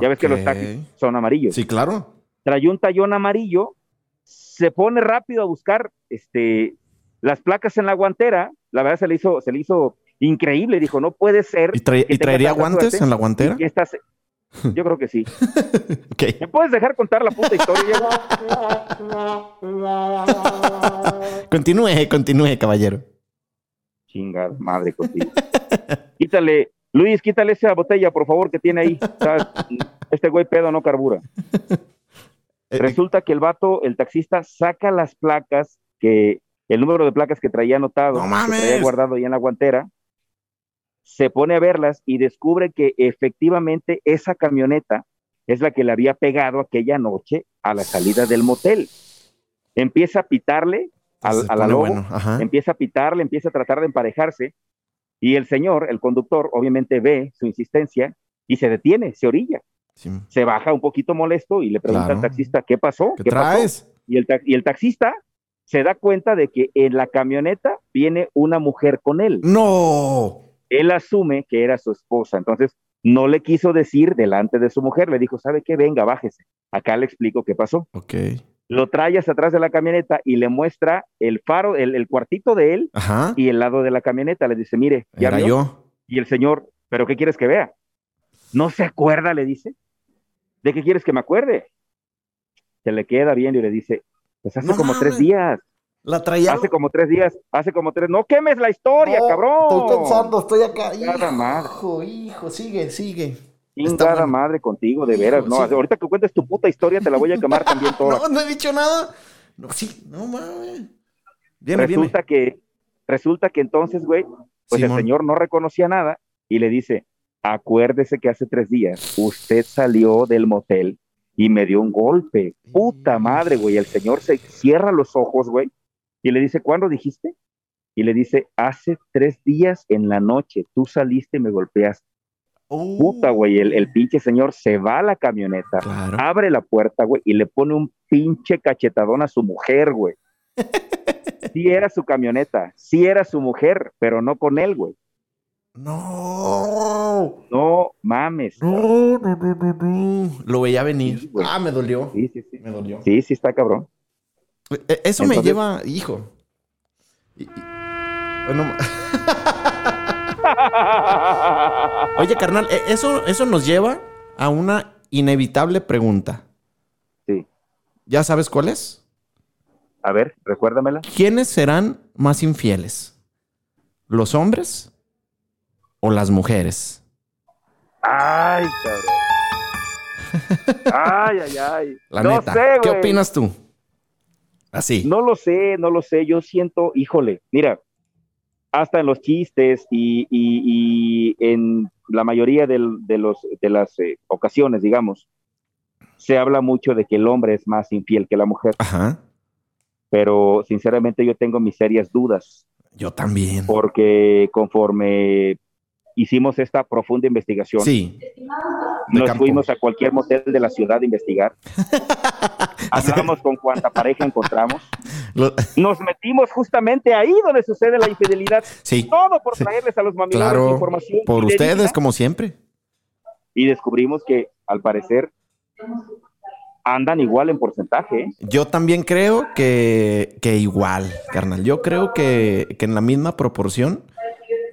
Ya ves que los taxis son amarillos Sí, claro. traía un tallón amarillo, se pone rápido a buscar este, las placas en la guantera, la verdad se le hizo, se le hizo increíble, dijo, no puede ser. ¿Y, trae- traería guantes en la guantera? y [laughs] Yo creo que sí. ¿Me puedes dejar contar la puta historia? Continúe, continúe, caballero. Chingada madre contigo. Quítale, Luis, quítale esa botella, por favor, que tiene ahí. Este güey pedo no carbura. Eh, Resulta que el vato, el taxista, saca las placas, que el número de placas que traía anotado, ¡No que traía guardado ahí en la guantera, se pone a verlas y descubre que efectivamente esa camioneta es la que le había pegado aquella noche a la salida del motel. Empieza a pitarle al- se a la lobo, bueno, empieza a pitarle, empieza a tratar de emparejarse y el señor, el conductor, obviamente ve su insistencia y se detiene, se orilla Sí. se baja un poquito molesto y le pregunta Claro. al taxista, ¿qué pasó? ¿Qué pasó?". traes? Y el, ta- y el taxista se da cuenta de que en la camioneta viene una mujer con él. No. Él asume que era su esposa, entonces no le quiso decir delante de su mujer, le dijo, ¿sabe qué? Venga, bájese. Acá le explico qué pasó. Ok. Lo trae hacia atrás de la camioneta y le muestra el faro, el, el cuartito de él Ajá. y el lado de la camioneta. Le dice, mire, ya Era vio?". yo. Y el señor, ¿pero qué quieres que vea? ¿No se acuerda? Le dice. ¿De qué quieres que me acuerde? Se le queda viendo y le dice, pues hace No como tres días. La traía. Hace como tres días, hace como tres. No quemes la historia, No, cabrón. Estoy pensando, estoy acá. Chingada madre. Hijo, hijo, sigue, sigue. Chingada madre contigo, de veras, Hijo, ¿no? sí. Ahorita que cuentes tu puta historia, te la voy a quemar también toda. [laughs] No, no he dicho nada. No, sí, no mames. Resulta que, resulta que entonces, güey, pues Simón. el señor no reconocía nada y le dice, acuérdese que hace tres días usted salió del motel y me dio un golpe. Puta madre, güey. El señor se cierra los ojos, güey, y le dice, ¿cuándo dijiste? Y le dice, hace tres días en la noche, tú saliste y me golpeaste. viene. Puta, güey, el, el pinche señor se va a la camioneta, Claro. abre la puerta, güey, y le pone un pinche cachetadón a su mujer, güey. [laughs] Sí era su camioneta, sí era su mujer, pero no con él, güey. No. No mames. No, no, no, no, no. Lo veía venir. Sí, ah, me dolió. Sí, sí, sí. Me dolió. Sí, sí está cabrón. Eh, Eso me lleva, hijo. Y- y- bueno, [laughs] oye, carnal, eh, eso, eso nos lleva a una inevitable pregunta. Sí. ¿Ya sabes cuál es? A ver, recuérdamela. ¿Quiénes serán más infieles? ¿Los hombres o las mujeres? Ay, cabrón. [laughs] Ay, ay, ay. La no neta. sé, ¿Qué opinas tú? Así. No lo sé, no lo sé. Yo siento, híjole, mira, hasta en los chistes y, y- y en la mayoría del- de, los, de las eh, ocasiones, digamos, se habla mucho de que el hombre es más infiel que la mujer, Ajá. pero sinceramente yo tengo mis serias dudas, Yo también. porque conforme hicimos esta profunda investigación, Sí. nos fuimos a cualquier motel de la ciudad a investigar, [laughs] [laughs] hablamos con cuanta pareja encontramos, [laughs] nos metimos justamente ahí donde sucede la infidelidad. Sí. Todo por traerles a los mamilones Claro. información. Por ustedes, como siempre. Y descubrimos que, al parecer, andan igual en porcentaje. ¿eh? Yo también creo que, que igual, carnal. Yo creo que, que en la misma proporción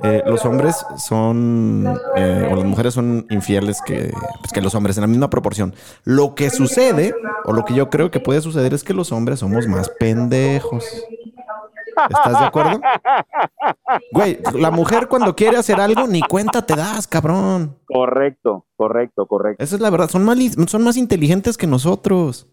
eh, los hombres son, eh, o las mujeres son infieles que, pues, que los hombres, en la misma proporción. Lo que sucede, o lo que yo creo que puede suceder, es que los hombres somos más pendejos. ¿Estás de acuerdo? Güey, la mujer cuando quiere hacer algo, ni cuenta te das, cabrón. Correcto, correcto, correcto. Esa es la verdad. Son más, son más inteligentes que nosotros.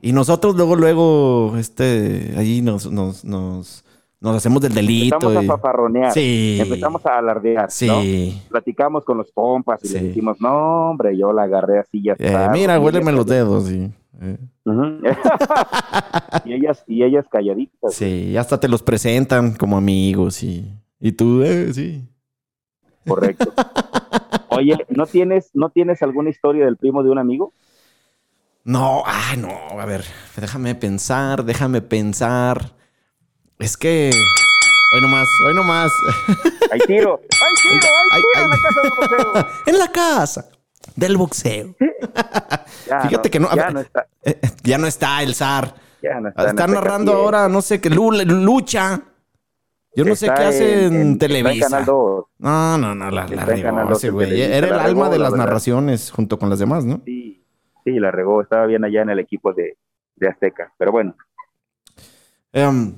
Y nosotros luego, luego, este, ahí nos, nos, nos, nos hacemos del delito. Empezamos y- a fafarronear. Sí. Empezamos a alardear. ¿no? Sí. Platicamos con los compas y Sí. le decimos, no, hombre, yo la agarré así ya Eh, está. mira, Y huéleme los dedos. Y, eh, [laughs] [laughs] y ellas, y ellas calladitas. sí, hasta te los presentan como amigos y, y tú, eh, sí. Correcto. [laughs] Oye, ¿no tienes, ¿no tienes alguna historia del primo de un amigo? No, ay, no, a ver, déjame pensar, déjame pensar. Es que, hoy nomás, hoy nomás, Hay tiro, [laughs] hay tiro, hay Ay, tiro en la casa del boxeo. [laughs] en la casa del boxeo. [laughs] Ya Fíjate que no, ya ver, no está, Eh, eh, ya no está el zar. ya no está. Están Azteca narrando 10. ahora, no sé qué, lu- lucha. Yo no sé qué hace en, en Televisa. Canal 2. No, no, no, la, la regó 12 ese güey. Era el la alma regó, de la las narraciones junto con las demás, ¿no? Sí, sí, la regó. Estaba bien allá en el equipo de, de Azteca. Pero bueno, Em,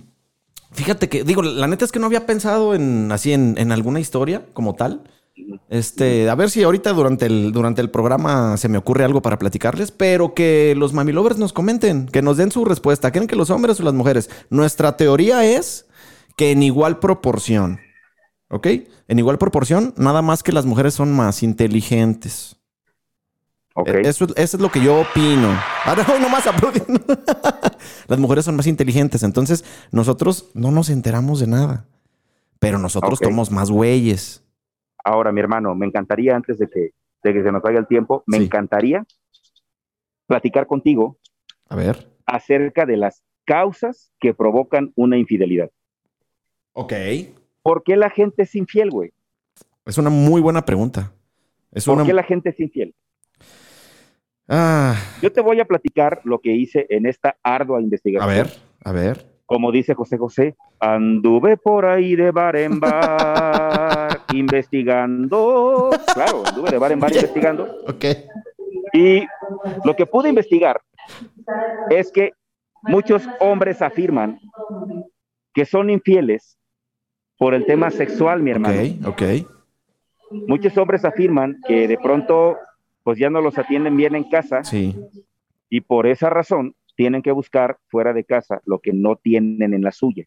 fíjate que, digo, la neta es que no había pensado en así en, en alguna historia como tal. Este, a ver si ahorita durante el, durante el programa se me ocurre algo para platicarles, pero que los mamilovers nos comenten, que nos den su respuesta. ¿Creen que los hombres o las mujeres? Nuestra teoría es que en igual proporción. ¿Ok? En igual proporción, nada más que las mujeres son más inteligentes. Eh, Eso, eso es lo que yo opino. Ahora [laughs] hoy nomás aplaudiendo. [laughs] Las mujeres son más inteligentes, entonces nosotros no nos enteramos de nada. Pero nosotros Ok. somos más güeyes. Ahora, mi hermano, me encantaría, antes de que, de que se nos vaya el tiempo, me Sí. encantaría platicar contigo A ver. acerca de las causas que provocan una infidelidad. Ok. ¿Por qué la gente es infiel, güey? Es una muy buena pregunta. Es ¿Por una. qué la gente es infiel? Ah, Yo te voy a platicar lo que hice en esta ardua a investigación. ver, a ver. Como dice José José, anduve por ahí de bar en bar [laughs] investigando, claro, anduve de bar en bar investigando, Ok. y lo que pude investigar es que muchos hombres afirman que son infieles por el tema sexual, mi hermano. Ok, ok. Muchos hombres afirman que de pronto pues ya no los atienden bien en casa Sí. y por esa razón tienen que buscar fuera de casa lo que no tienen en la suya.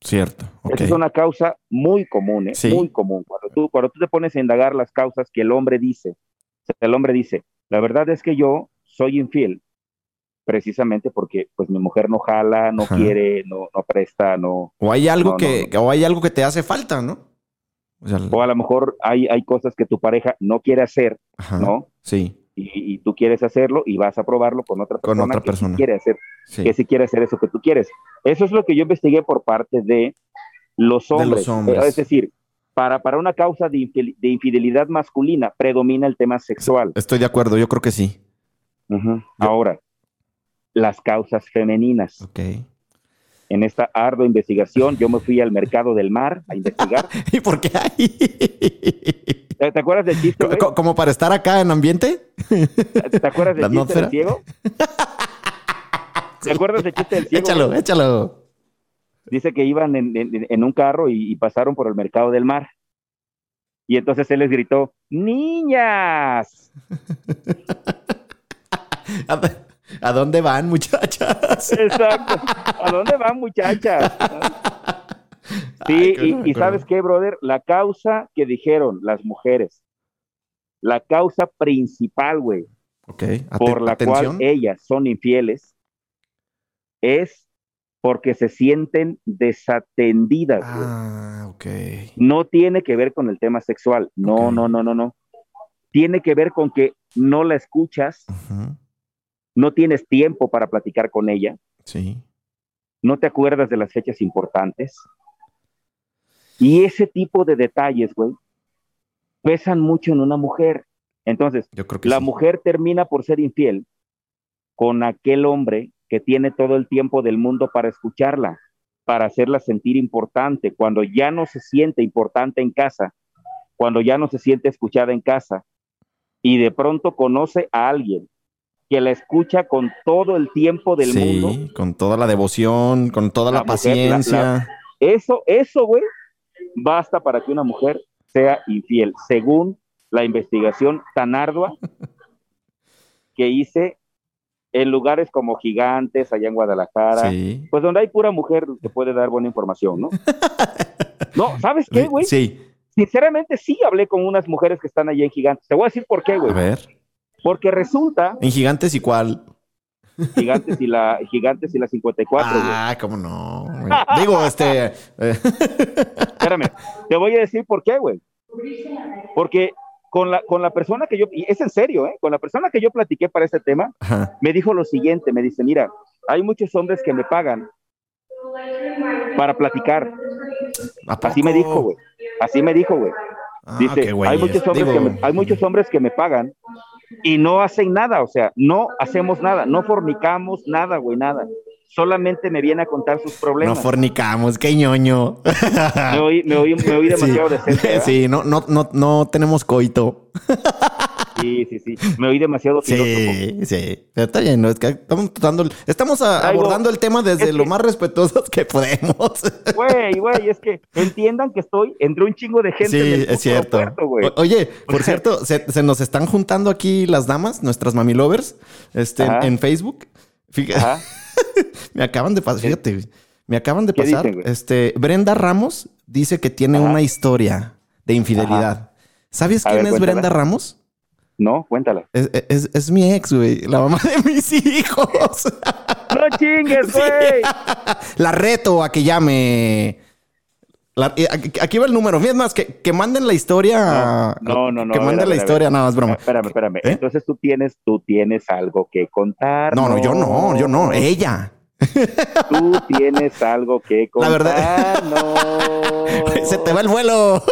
Cierto. Esa es una causa muy común, ¿eh? Sí. muy común. Cuando tú, cuando tú te pones a indagar las causas que el hombre dice, el hombre dice, la verdad es que yo soy infiel precisamente porque pues mi mujer no jala, no Ajá. quiere, no, no presta, no, O hay algo No, no, que, o hay algo que te hace falta, ¿no? O sea, o a lo mejor hay, hay cosas que tu pareja no quiere hacer, ajá. ¿no? Sí, Y, y tú quieres hacerlo y vas a probarlo con otra Con persona otra que sí persona. quiere hacer, sí. que sí quiere hacer eso que tú quieres. Eso es lo que yo investigué por parte de los De los hombres. hombres. Es decir, para, para una causa de, infel- de infidelidad masculina predomina el tema sexual. Estoy de acuerdo, yo creo que sí. Ahora, las causas femeninas. Ok. En esta ardua investigación, yo me fui al mercado del mar a investigar. [laughs] ¿Y por qué hay? ¿Te, te acuerdas del chiste? güey? Co- ¿Como para estar acá en ambiente? ¿Te acuerdas [laughs] ¿La del chiste del ciego? [laughs] ¿Te acuerdas del chiste del ciego? Échalo, échalo. dice que iban en, en- en un carro y, y pasaron por el mercado del mar. Y entonces él les gritó, niñas. ¿A, dónde van, muchachas? Exacto. ¿A dónde van muchachas? [laughs] Sí, Ay, y- sabes qué, brother, la causa que dijeron las mujeres, la causa principal, güey, Ok. ate- por la atención. cual ellas son infieles, es porque se sienten desatendidas. Ah, ok. no tiene que ver con el tema sexual. No, no, no, no, no. Tiene que ver con que no la escuchas, Ujú, no tienes tiempo para platicar con ella, Sí. no te acuerdas de las fechas importantes. Y ese tipo de detalles, güey, pesan mucho en una mujer. Entonces, Yo creo que la sí. mujer termina por ser infiel con aquel hombre que tiene todo el tiempo del mundo para escucharla, para hacerla sentir importante. Cuando ya no se siente importante en casa, cuando ya no se siente escuchada en casa, y de pronto conoce a alguien que la escucha con todo el tiempo del sí, mundo, con toda la devoción, con toda la, La mujer, la- paciencia. la- eso, eso, güey, basta para que una mujer sea infiel, según la investigación tan ardua [laughs] que hice en lugares como Gigantes, allá en Guadalajara, Sí. pues donde hay pura mujer que puede dar buena información, ¿no? [laughs] No, ¿sabes qué, güey? Sí. Sinceramente sí hablé con unas mujeres que están allá en Gigantes. Te voy a decir por qué, A güey. ver. Porque resulta, En Gigantes y cuál. Gigantes y la Gigantes y la 54, güey. Ah, cómo no. güey. Digo, este. eh, Espérame, te voy a decir por qué, güey. Porque con la, con la persona que yo, y es en serio, ¿eh? Con la persona que yo platiqué para este tema, ajá. me dijo lo siguiente, me dice, mira, hay muchos hombres que me pagan para platicar. ¿A Así me dijo, güey. Así me dijo, güey. Ah, Dice, hay, muchos hombres Digo, que me, hay muchos hombres que me pagan y no hacen nada, o sea, no hacemos nada, no fornicamos nada, güey, nada. Solamente me viene a contar sus No problemas. fornicamos, qué ñoño. me, oí, me, oí, me oí [laughs] demasiado sí. decente. ¿verdad? Sí, no, no, no, no tenemos coito. Sí, sí, sí. Me oí demasiado filósofo. Sí, sí. Pero está bien, ¿no? Es que estamos tratando, estamos a- Traigo- abordando el tema desde es lo que- más respetuosos que podemos. [laughs] Güey, güey, es que entiendan que estoy entre un chingo de gente. en el Sí, puto es cierto. güey. O- Oye, por cierto, se, se nos están juntando aquí las damas, nuestras mami lovers, este, en, Ajá. en Facebook. Fíjate, Ajá. [laughs] me acaban de pasar, fíjate, me acaban de ¿Qué pasar. dicen, este, Brenda Ramos dice que tiene Ajá. una historia de infidelidad. ¿Sabes quién ver, es. Brenda Ramos? No, cuéntala. Es, es- es mi ex, güey, la mamá de mis hijos. No chingues, güey. La reto a que llame. La- eh, aquí, va el número. Es más, que, que manden la historia. No, no, no, Que ver, manden la historia, nada más broma. Espérame, espérame. ¿Eh? Entonces tú tienes, tú tienes algo que contar. No, no, yo no, yo no, ella. Tú tienes algo que La contar. verdad- no. [laughs] Se te va el vuelo.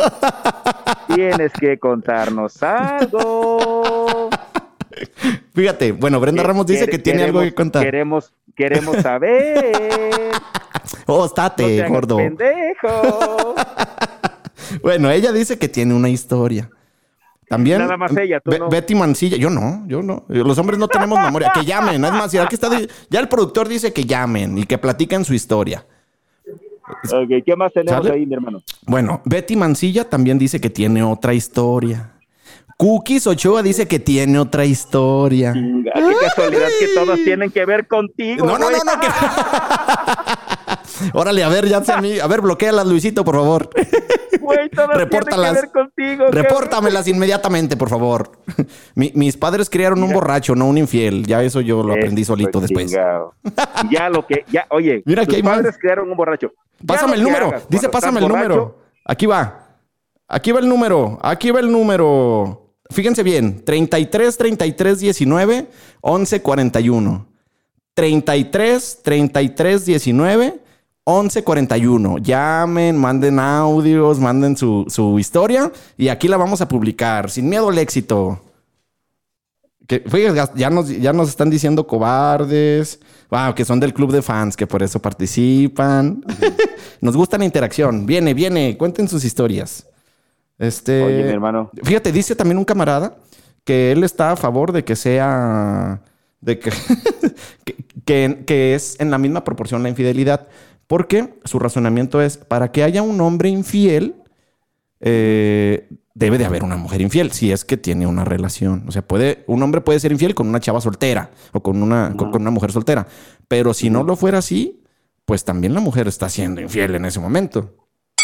Tienes que contarnos algo. Fíjate, bueno, Brenda Ramos dice que tiene algo que contar. Queremos, queremos saber. [laughs] Oh, No estate, te hagas gordo. pendejo. [laughs] Bueno, ella dice que tiene una historia. También. Nada más ella, tú Be- no. Betty Mancilla. Yo no, yo no. Los hombres no tenemos memoria. Que llamen. Es más, ya, que está, ya el productor dice que llamen y que platiquen su historia. [laughs] Ok, ¿qué más tenemos ¿Sale? ahí, mi hermano? Bueno, Betty Mancilla también dice que tiene otra historia. Cookies Ochoa dice que tiene otra historia. Qué casualidad que todos tienen que ver contigo. No, no, no, no. que- [laughs] Órale, a ver, ya sé a mí. A ver, bloquealas, Luisito, por favor. [laughs] Güey, todos Repórtalas. que ver contigo. cabrón. Repórtamelas inmediatamente, por favor. [laughs] Mi- mis padres criaron un borracho, no un infiel. Ya eso yo lo aprendí solito después. Ya lo que, ya, oye, [laughs] Mira, tus hay más. padres crearon un borracho. Pásame el número. hagas Dice, pásame el estás número. borracho, Aquí va. Aquí va el número. Aquí va el número. Fíjense bien. 33 33 19 11 41. 33 33 19 11 41. Llamen, manden audios, manden su, su historia y aquí la vamos a publicar. Sin miedo al éxito. Que, fíjate, ya nos, ya nos están diciendo cobardes. Wow, que son del club de fans, que por eso participan. [laughs] nos gusta la interacción. Viene, viene, cuenten sus historias. Este. Oye, mi hermano. Fíjate, dice también un camarada que él está a favor de que sea. de que, [laughs] que, que- que es en la misma proporción la infidelidad. Porque su razonamiento es: para que haya un hombre infiel, eh, debe de haber una mujer infiel, si es que tiene una relación. O sea, puede, un hombre puede ser infiel con una chava soltera o con una, con, con una mujer soltera. Pero si no lo fuera así, pues también la mujer está siendo infiel en ese momento.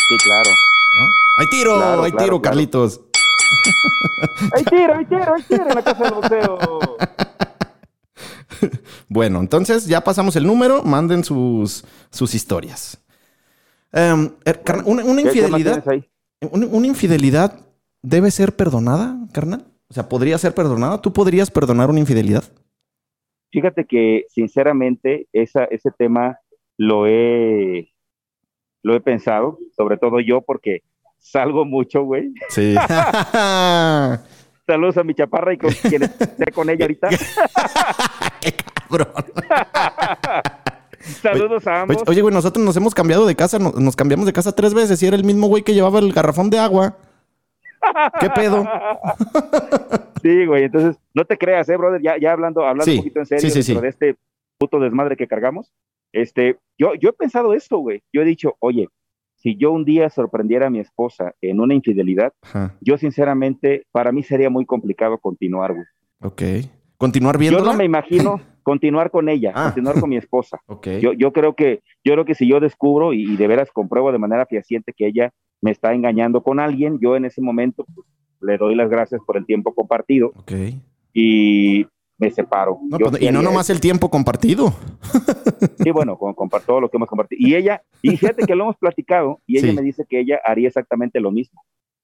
Sí, claro. ¿no? ¡Hay tiro! Claro, ¡Hay claro, tiro, claro. Carlitos! ¡Hay tiro, hay tiro, hay tiro en la casa del boxeo! [laughs] [laughs] Bueno, entonces ya pasamos el número, manden sus, sus historias. Em, er, una, una ¿Qué- qué más infidelidad, una, una infidelidad debe ser perdonada, carnal. O sea, podría ser perdonada. ¿Tú podrías perdonar una infidelidad? Fíjate que, sinceramente, esa, ese tema lo he, lo he pensado, sobre todo yo, porque salgo mucho, güey. Sí. [laughs] Saludos a mi chaparra y con quien [laughs] esté con ella ahorita. ¡Qué cabrón! Saludos a ambos. Oye, güey, nosotros nos hemos cambiado de casa, no- nos, cambiamos de casa tres veces y era el mismo güey que llevaba el garrafón de agua. ¿Qué pedo? [laughs] Sí, güey, entonces no te creas, eh, brother, ya, ya hablando, hablando Sí, un poquito en serio sí, de este puto desmadre que cargamos, este, yo, yo he pensado esto, güey, yo he dicho, oye, si yo un día sorprendiera a mi esposa en una infidelidad, Ajá, yo sinceramente, para mí sería muy complicado continuar, güey. ok. ¿Continuar Yo viéndola? no me imagino [laughs] continuar con ella, Ah. continuar con mi esposa. [laughs] Ok. Yo, yo creo que, yo creo que si yo descubro y, y de veras compruebo de manera fehaciente que ella me está engañando con alguien, yo en ese momento pues, le doy las gracias por el tiempo compartido Ok. y me separo. No, Yo pues, y no nomás el tiempo compartido. [laughs] Sí, bueno, con, con todo lo que hemos compartido. Y ella, y fíjate que lo hemos platicado, y ella Sí. me dice que ella haría exactamente lo mismo.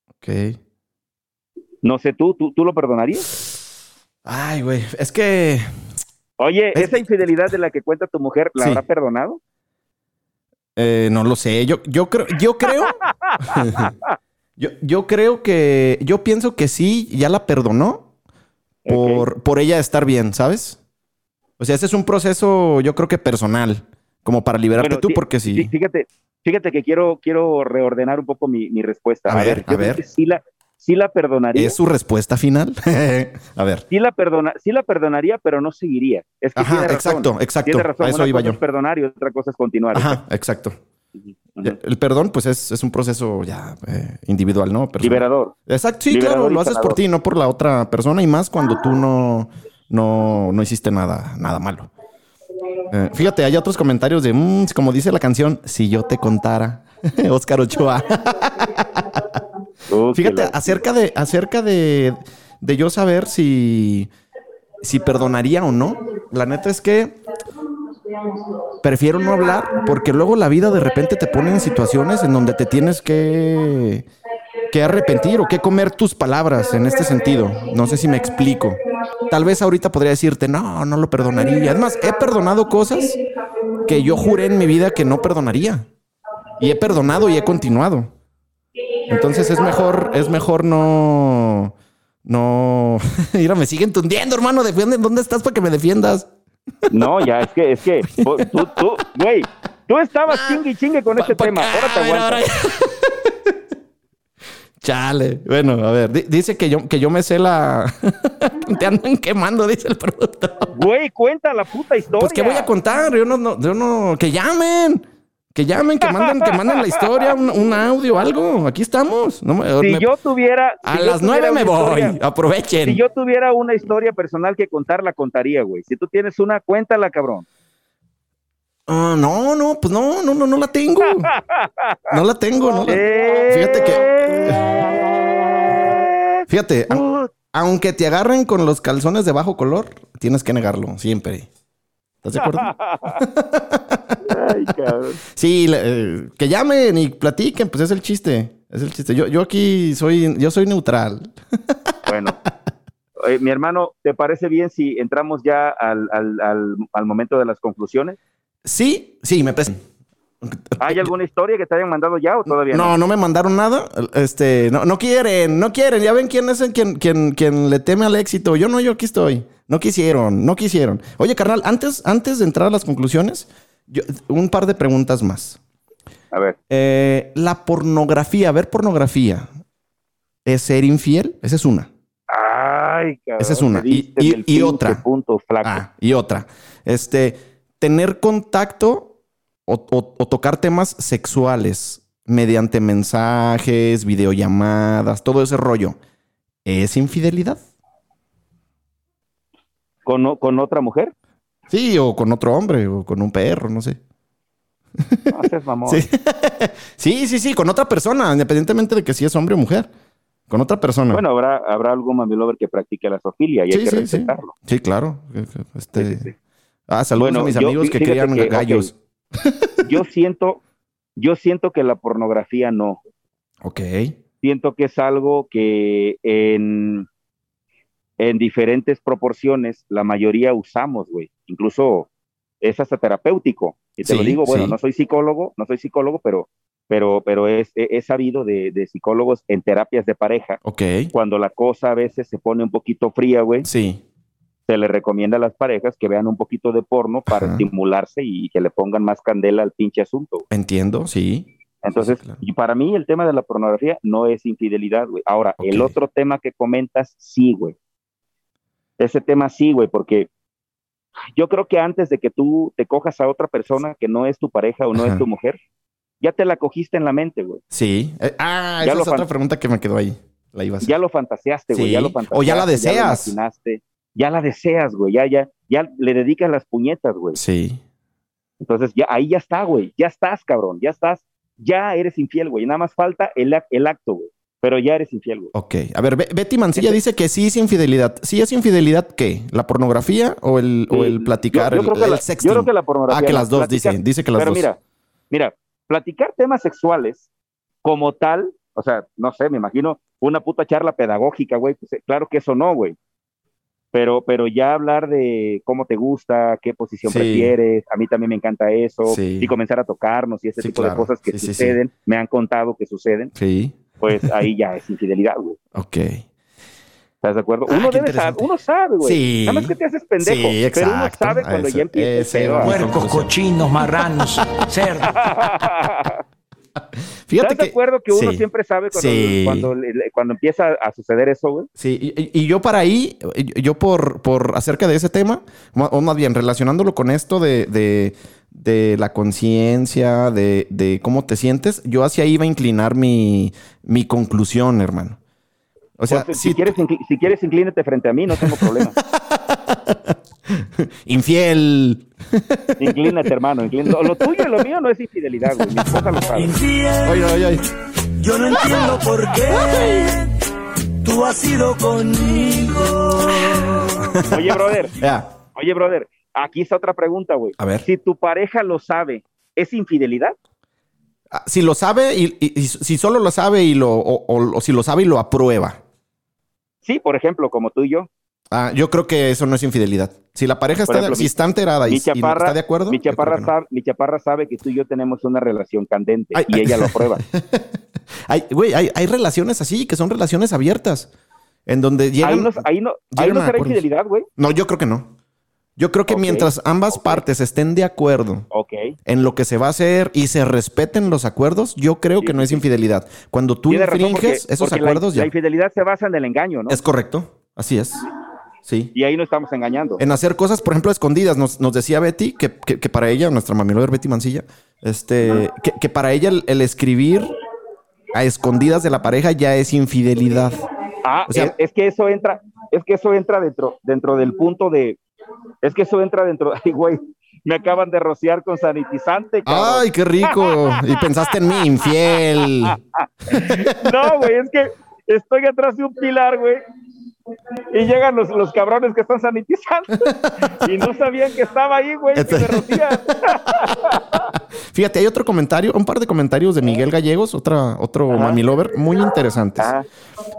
Ok. No sé, ¿tú, tú, tú lo perdonarías? Ay, güey. Es que. Oye, Es- ¿esa infidelidad de la que cuenta tu mujer la Sí. habrá perdonado? eh, no lo sé. Yo, yo creo. Yo creo. [laughs] yo, yo creo que. Yo pienso que sí, ya la perdonó por, por ella estar bien, ¿sabes? O sea, ese es un proceso, yo creo que personal. Como para liberarte Bueno, tú, porque sí. Fíjate, fíjate que quiero, quiero reordenar un poco mi, mi respuesta. A ver, a ver. que Sí la, sí la perdonaría. ¿Es su respuesta final? [laughs] a ver. Sí la, perdona, sí la perdonaría, pero no seguiría. Es que Ajá, tiene razón. exacto, exacto. Tiene razón. A eso Una iba cosa yo. es perdonar y otra cosa es continuar. Ajá, exacto. El perdón, pues es, es un proceso ya eh, individual, ¿no? Personal. Liberador. Exacto, sí, Liberador claro, lo haces por ti, no por la otra persona, y más cuando tú no, no, no hiciste nada, nada malo. Eh, fíjate, hay otros comentarios de, "Mm, como dice la canción, si yo te contara, [laughs] Oscar Ochoa. [laughs] Uh, Fíjate, acerca de, acerca de, de yo saber si, si perdonaría o no, la neta es que prefiero no hablar porque luego la vida de repente te pone en situaciones en donde te tienes que, que arrepentir o que comer tus palabras en este sentido. No sé si me explico. Tal vez ahorita podría decirte, no, no lo perdonaría. Además, he perdonado cosas que yo juré en mi vida que no perdonaría. Y he perdonado y he continuado. Entonces es mejor, es mejor no, no. [laughs] Mira, me siguen tundiendo, hermano. Defienden. ¿Dónde estás para que me defiendas? No, ya, es que, es que, tú, tú, güey, tú estabas chingue y chingue con este tema. acá, Ahora te aguantas. ahora- [laughs] Chale. Bueno, a ver, di- dice que yo, que yo me sé la. [laughs] Te andan quemando, dice el productor. Güey, cuenta la puta historia. Pues, ¿qué voy a contar? Yo no, no, yo no. Que llamen. Que llamen, que manden, que manden la historia, un, un audio, algo. Aquí estamos. No Si me- yo tuviera. a si las nueve me voy. historia- Aprovechen. Si yo tuviera una historia personal que contar, la contaría, güey. Si tú tienes una, cuéntala, cabrón. Ah, no, no, pues no, no, no, no la tengo. No la tengo, no la- [laughs] Fíjate que. Fíjate, aunque te agarren con los calzones de bajo color, tienes que negarlo, siempre. ¿Estás de acuerdo? [laughs] Ay, cabrón. Sí, eh, que llamen y platiquen, pues es el chiste. Es el chiste. Yo, yo aquí soy, yo soy neutral. Bueno. Oye, [laughs] mi hermano, ¿te parece bien si entramos ya al, al, al, al momento de las conclusiones? Sí, sí, me parece. ¿Hay alguna historia que te hayan mandado ya o todavía no? No, no me mandaron nada. Este, no, no quieren, no quieren. Ya ven quién es el quien, quien, quien le teme al éxito. Yo no, yo aquí estoy. No quisieron, no quisieron. Oye, carnal, antes, antes de entrar a las conclusiones, yo- un par de preguntas más. A ver, Eh, la pornografía, ver pornografía, ¿es ser infiel? Esa es una. ay, cabrón. Esa es una. Y- y- otra. punto flaco. Ah, y otra. Este, tener contacto o, o- o tocar temas sexuales mediante mensajes, videollamadas, todo ese rollo. ¿Es infidelidad? ¿Con, ¿Con otra mujer? Sí, o con otro hombre, o con un perro, no sé. No [laughs] mamón. Sí. [laughs] sí, sí, sí, con otra persona, independientemente de que si es hombre o mujer. Con otra persona. Bueno, habrá, habrá algún mami lover que practique la sofilia y hay sí, que sí, sí. respetarlo. Sí, claro. Este... Ah, saludos Bueno, a mis yo- amigos que crían que, gallos. Yo siento, yo siento que la pornografía no. Ok. Siento que es algo que en, en diferentes proporciones la mayoría usamos, güey. Incluso es hasta terapéutico. Y te lo digo, bueno, sí. no soy psicólogo, no soy psicólogo, pero, pero, pero es, he sabido de, de psicólogos en terapias de pareja. Ok. Cuando la cosa a veces se pone un poquito fría, güey, Sí. Se le recomienda a las parejas que vean un poquito de porno para Ajá. estimularse y que le pongan más candela al pinche asunto. güey. Entiendo, sí. Entonces, Sí, claro. y para mí el tema de la pornografía no es infidelidad, güey. Ahora, el otro tema que comentas, sí, güey. Ese tema sí, güey, porque yo creo que antes de que tú te cojas a otra persona que no es tu pareja o no Ajá. es tu mujer, ya te la cogiste en la mente, güey. Sí. Eh, ah, Ya esa es otra pregunta que me quedó ahí. La iba a hacer. Ya lo fantaseaste, güey. Sí. Ya lo O fantaseaste. ya la Ya deseas. lo imaginaste. Ya la deseas, güey. Ya, ya, ya le dedicas las puñetas, güey. Sí. Entonces, ya ahí ya está, güey. Ya estás, cabrón. Ya estás. Ya eres infiel, güey. Nada más falta el, el acto, güey. Pero ya eres infiel, güey. Ok. A ver, Be- Betty Mancilla dice que sí es infidelidad. ¿Sí es infidelidad qué? ¿La pornografía o el, o el platicar, yo- yo el, creo que el la- sexting? Yo creo que la pornografía. Ah, que las dos, Platicar- dice. Dice que las Pero dos. mira, mira, platicar temas sexuales como tal, o sea, no sé, me imagino una puta charla pedagógica, güey. Pues, eh, claro que eso no, güey. Pero, pero ya hablar de cómo te gusta, qué posición Sí. prefieres, a mí también me encanta eso, Sí. y comenzar a tocarnos y ese Sí, tipo claro. de cosas que Sí, sí, sí. suceden, me han contado que suceden, Sí. pues [laughs] ahí ya es infidelidad, güey. Ok. ¿Estás de acuerdo? Ah, Uno debe saber, uno sabe, güey. Sí. Nada más que te haces pendejo. Sí, Pero uno sabe cuando ya empieza Puercos, cochinos, marranos, [laughs] cerdos. [laughs] Fíjate ¿Estás de acuerdo que uno sí. siempre sabe cuando, Sí. cuando, empieza a suceder eso, güey? Sí, y, y yo para ahí, yo por, por acerca de ese tema, ma- o más bien relacionándolo con esto de, de, de la conciencia, de, de cómo te sientes, yo hacia ahí iba a inclinar mi, mi conclusión, hermano. O sea, Pues, si si, quieres, si quieres, inclínate frente a mí, no tengo problema. [laughs] [laughs] infiel. Inclínate, hermano. inclínate. Lo, tuyo y lo mío no es infidelidad, güey. Mi esposa lo sabe. Infiel, Oye, oye, oye. yo no entiendo por qué tú has ido conmigo. Oye, brother, oye, brother, aquí está otra pregunta, güey. A ver. Si tu pareja lo sabe, ¿es infidelidad? Ah, Si lo sabe y, y- y si solo lo sabe y lo, o, o- o si lo sabe y lo aprueba. Sí, por ejemplo, como tú y yo. Ah, yo creo que eso no es infidelidad. Si la pareja está, ejemplo, si está enterada y, chaparra, está de acuerdo, mi, chaparra no. sabe, mi chaparra sabe que tú y yo tenemos una relación candente Ay, y ay. ella lo aprueba. [laughs] Hay, güey, hay, hay relaciones así que son relaciones abiertas. En donde llegan. ahí no, ahí no, ahí llegan no a será infidelidad, güey. No, yo creo que no. Yo creo que mientras ambas ok. partes estén de acuerdo en lo que se va a hacer y se respeten los acuerdos, yo creo Sí, que no es infidelidad. Cuando tú infringes porque- esos porque la- acuerdos, la, ya. infidelidad se basa en el engaño, ¿no? Es correcto. Así es. Sí. Y ahí no estamos engañando. En hacer cosas, por ejemplo, escondidas. Nos, nos decía Betty que, que- que para ella, nuestra mami lover Betty Mancilla, este, que, que para ella el, el escribir a escondidas de la pareja ya es infidelidad. Ah, O sea- es, es que eso entra, es que eso entra dentro, dentro del punto de, es que eso entra dentro, [laughs] ay, güey, me acaban de rociar con sanitizante, cabrón. ¡Ay, qué rico! [laughs] Y pensaste en mí, infiel. [laughs] No, güey, es que estoy atrás de un pilar, güey. Y llegan los, los cabrones que están sanitizando [laughs] y no sabían que estaba ahí, güey, que rocían. [laughs] Fíjate, hay otro comentario, un par de comentarios de Miguel Gallegos, otra, otro Ajá. mami lover, muy interesantes. Ajá.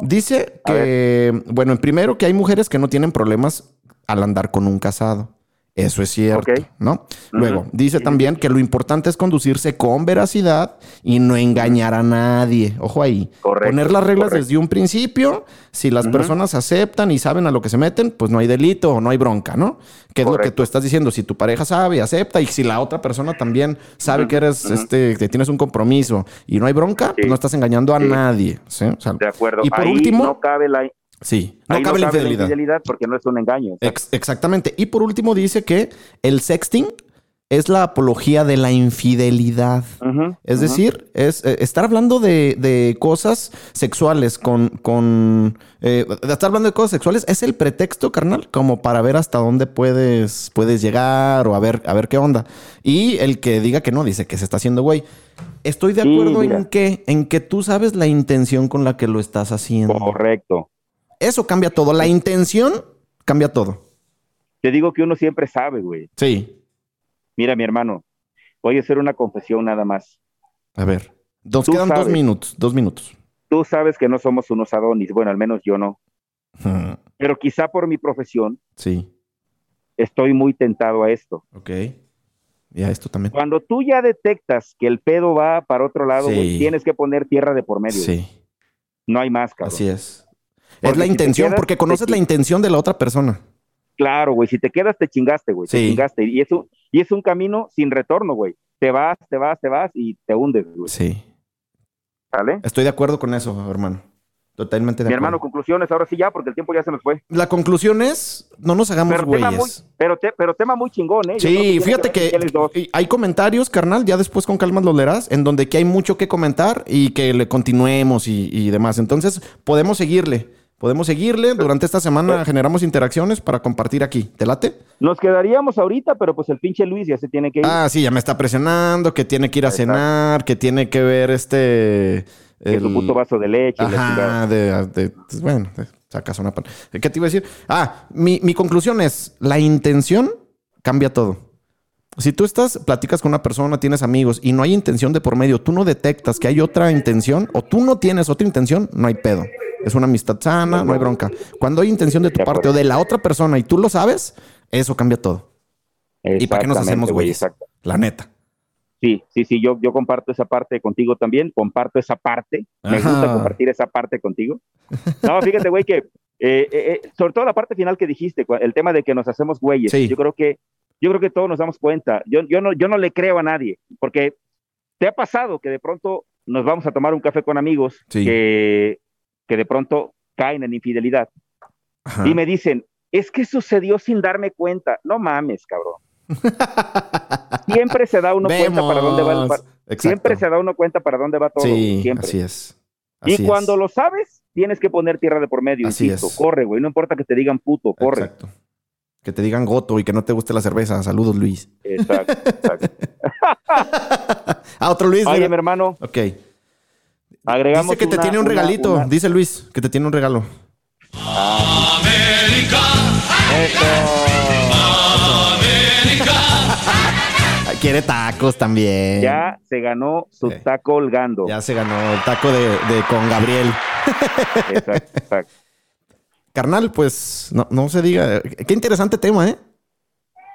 Dice que, bueno, en primero que hay mujeres que no tienen problemas al andar con un casado. Eso es cierto. ¿no? Luego, dice también que lo importante es conducirse con veracidad y no engañar a nadie. Ojo ahí. Correcto, Poner las reglas correcto. desde un principio. Si las personas aceptan y saben a lo que se meten, pues no hay delito o no hay bronca, ¿no? Que es lo que tú estás diciendo. Si tu pareja sabe y acepta y si la otra persona también sabe que eres, este, que tienes un compromiso y no hay bronca, pues no estás engañando a Sí. nadie. ¿sí? O sea, De acuerdo. Y por ahí último, no cabe la, sí, no ahí cabe la infidelidad. porque no es un engaño. Ex- exactamente. Y por último dice que el sexting es la apología de la infidelidad. Es decir, es eh, estar hablando de, de cosas sexuales con... con eh, de estar hablando de cosas sexuales es el pretexto, carnal, como para ver hasta dónde puedes, puedes llegar o a ver, a ver qué onda. Y el que diga que no, dice que se está haciendo güey. Estoy de acuerdo en que, en que tú sabes la intención con la que lo estás haciendo. Correcto. Eso cambia todo. La intención cambia todo. Te digo que uno siempre sabe, güey. Sí. Mira, mi hermano, voy a hacer una confesión nada más. A ver. Nos quedan dos minutos. Dos minutos. Tú sabes que no somos unos adonis, bueno, al menos yo no. Pero quizá por mi profesión Sí. estoy muy tentado a esto. Ok. Ya esto también. Cuando tú ya detectas que el pedo va para otro lado, Sí. tienes que poner tierra de por medio. Sí. No hay más, cabrón. Así es. Porque es la si te intención, quedas- porque conoces te- la intención de la otra persona. Claro, güey, si te quedas te chingaste, güey, te Sí. chingaste. Y es, un, y es un camino sin retorno, güey. Te vas, te vas, te vas y te hundes, güey. Sí. ¿Sale? Estoy de acuerdo con eso, hermano. Totalmente de Mi acuerdo. hermano, conclusiones, ahora sí ya, porque el tiempo ya se nos fue. La conclusión es, no nos hagamos Pero tema, muy, güeyes. pero, te- pero tema muy chingón, ¿eh? Sí, fíjate que hay comentarios, carnal, ya después con calma lo leerás, en donde que hay mucho que comentar y que le continuemos y, y demás. Entonces, podemos seguirle. Podemos seguirle. Durante esta semana generamos interacciones para compartir aquí. ¿Te late? Nos quedaríamos ahorita, pero pues el pinche Luis ya se tiene que ir. Ah, sí, ya me está presionando, que tiene que ir a Exacto. cenar, que tiene que ver este... que su puto vaso de leche. Ajá, de, de- pues, bueno, de- sacas una pan. ¿Qué te iba a decir? Ah, mi, mi conclusión es, la intención cambia todo. Si tú estás, platicas con una persona, tienes amigos y no hay intención de por medio, tú no detectas que hay otra intención o tú no tienes otra intención, no hay pedo. Es una amistad sana, no hay bronca. Cuando hay intención de tu parte o de la otra persona y tú lo sabes, eso cambia todo. ¿Y para qué nos hacemos güey. La neta. Sí, sí, sí, yo, yo comparto esa parte contigo también, comparto esa parte, me Ajá. gusta compartir esa parte contigo. No, fíjate, güey, que eh, eh, eh, sobre todo la parte final que dijiste, el tema de que nos hacemos güeyes, Sí. yo creo que yo creo que todos nos damos cuenta. Yo, yo, no, yo no le creo a nadie, porque te ha pasado que de pronto nos vamos a tomar un café con amigos Sí. que, que de pronto caen en infidelidad Ajá. y me dicen, es que sucedió sin darme cuenta. No mames, cabrón. [laughs] Siempre se da uno cuenta para dónde va el... Vemos. Siempre Exacto. se da uno cuenta para dónde va todo. Sí, siempre. así es. y cuando es. lo sabes, tienes que poner tierra de por medio. Así insisto. es. Corre, güey. No importa que te digan puto, corre. Exacto. Que te digan goto y que no te guste la cerveza. Saludos, Luis. Exacto. exacto. [laughs] Ah, otro Luis. Oye, mira. mi hermano, Ok. Agregamos. Dice que te una- tiene un regalito. una- Dice Luis que te tiene un regalo. Ay, quiere tacos también. Ya se ganó su Ok. taco holgando. Ya se ganó el taco de, de con Gabriel. Exacto, exacto. Carnal, pues no, no se diga. Qué interesante tema, ¿eh?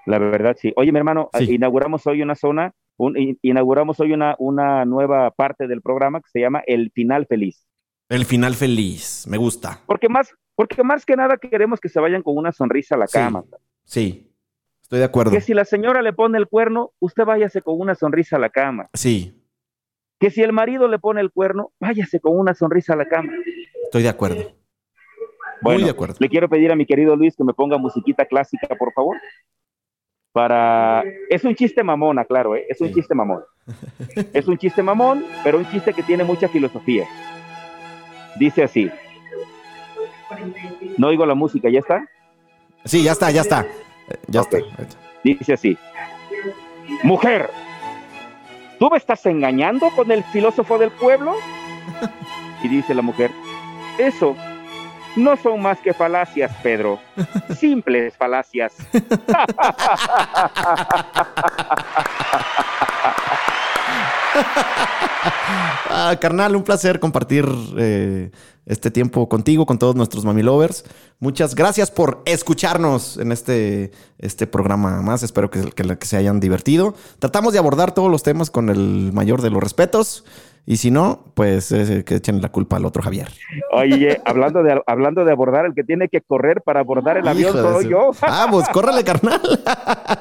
La verdad, sí. Oye, mi hermano, Sí. inauguramos hoy una zona, un- inauguramos hoy una, una nueva parte del programa que se llama El Final Feliz. El final feliz. Me gusta. Porque más, porque más que nada queremos que se vayan con una sonrisa a la Sí. cama. Sí. Estoy de acuerdo. Que si la señora le pone el cuerno, usted váyase con una sonrisa a la cama. Sí, Que si el marido le pone el cuerno, váyase con una sonrisa a la cama. estoy de acuerdo. Muy de acuerdo. le quiero pedir a mi querido Luis que me ponga musiquita clásica, por favor. Para. Es un chiste mamona, claro, ¿eh? es un Sí. chiste mamón. Es un chiste mamón, pero un chiste que tiene mucha filosofía. Dice así. No oigo la música, ¿ya está? Sí, ya está, ya está. Ya está. Dice así. Mujer, ¿tú me estás engañando con el filósofo del pueblo? Y dice la mujer, eso no son más que falacias, Pedro. [laughs] Simples falacias. Ah, carnal, un placer compartir eh, este tiempo contigo, con todos nuestros Mami Lovers. Muchas gracias por escucharnos en este, este programa más. Espero que, que- que se hayan divertido. Tratamos de abordar todos los temas con el mayor de los respetos. Y si no, pues que echen la culpa al otro Javier. Oye, hablando de, hablando de abordar, el que tiene que correr para abordar el avión Hijo de soy yo. [laughs] Ah, pues córrele, carnal. [laughs]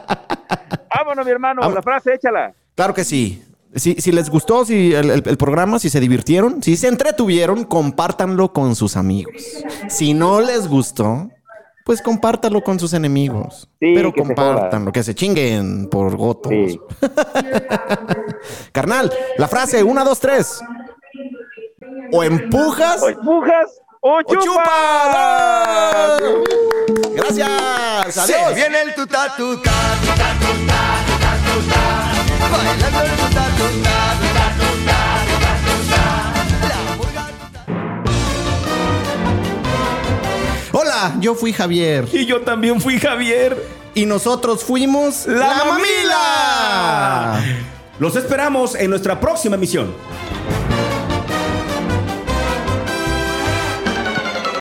Vámonos, mi hermano, Vamos. la frase, échala. Claro que sí. Si, si les gustó si el, el- el programa, si se divirtieron, si se entretuvieron, compártanlo con sus amigos. Si no les gustó, pues compártanlo con sus enemigos. Sí, Pero que compártanlo, que se chinguen por gotos. Sí. Carnal, la frase, una, dos, tres. O empujas O empujas o o chupas. chupas. Gracias. Adiós. viene el tuta tuta, tuta tuta, tuta tuta, bailando el tuta tuta, Hola, yo fui Javier. Y yo también fui Javier. Y nosotros fuimos La Mamila. Los esperamos en nuestra próxima emisión.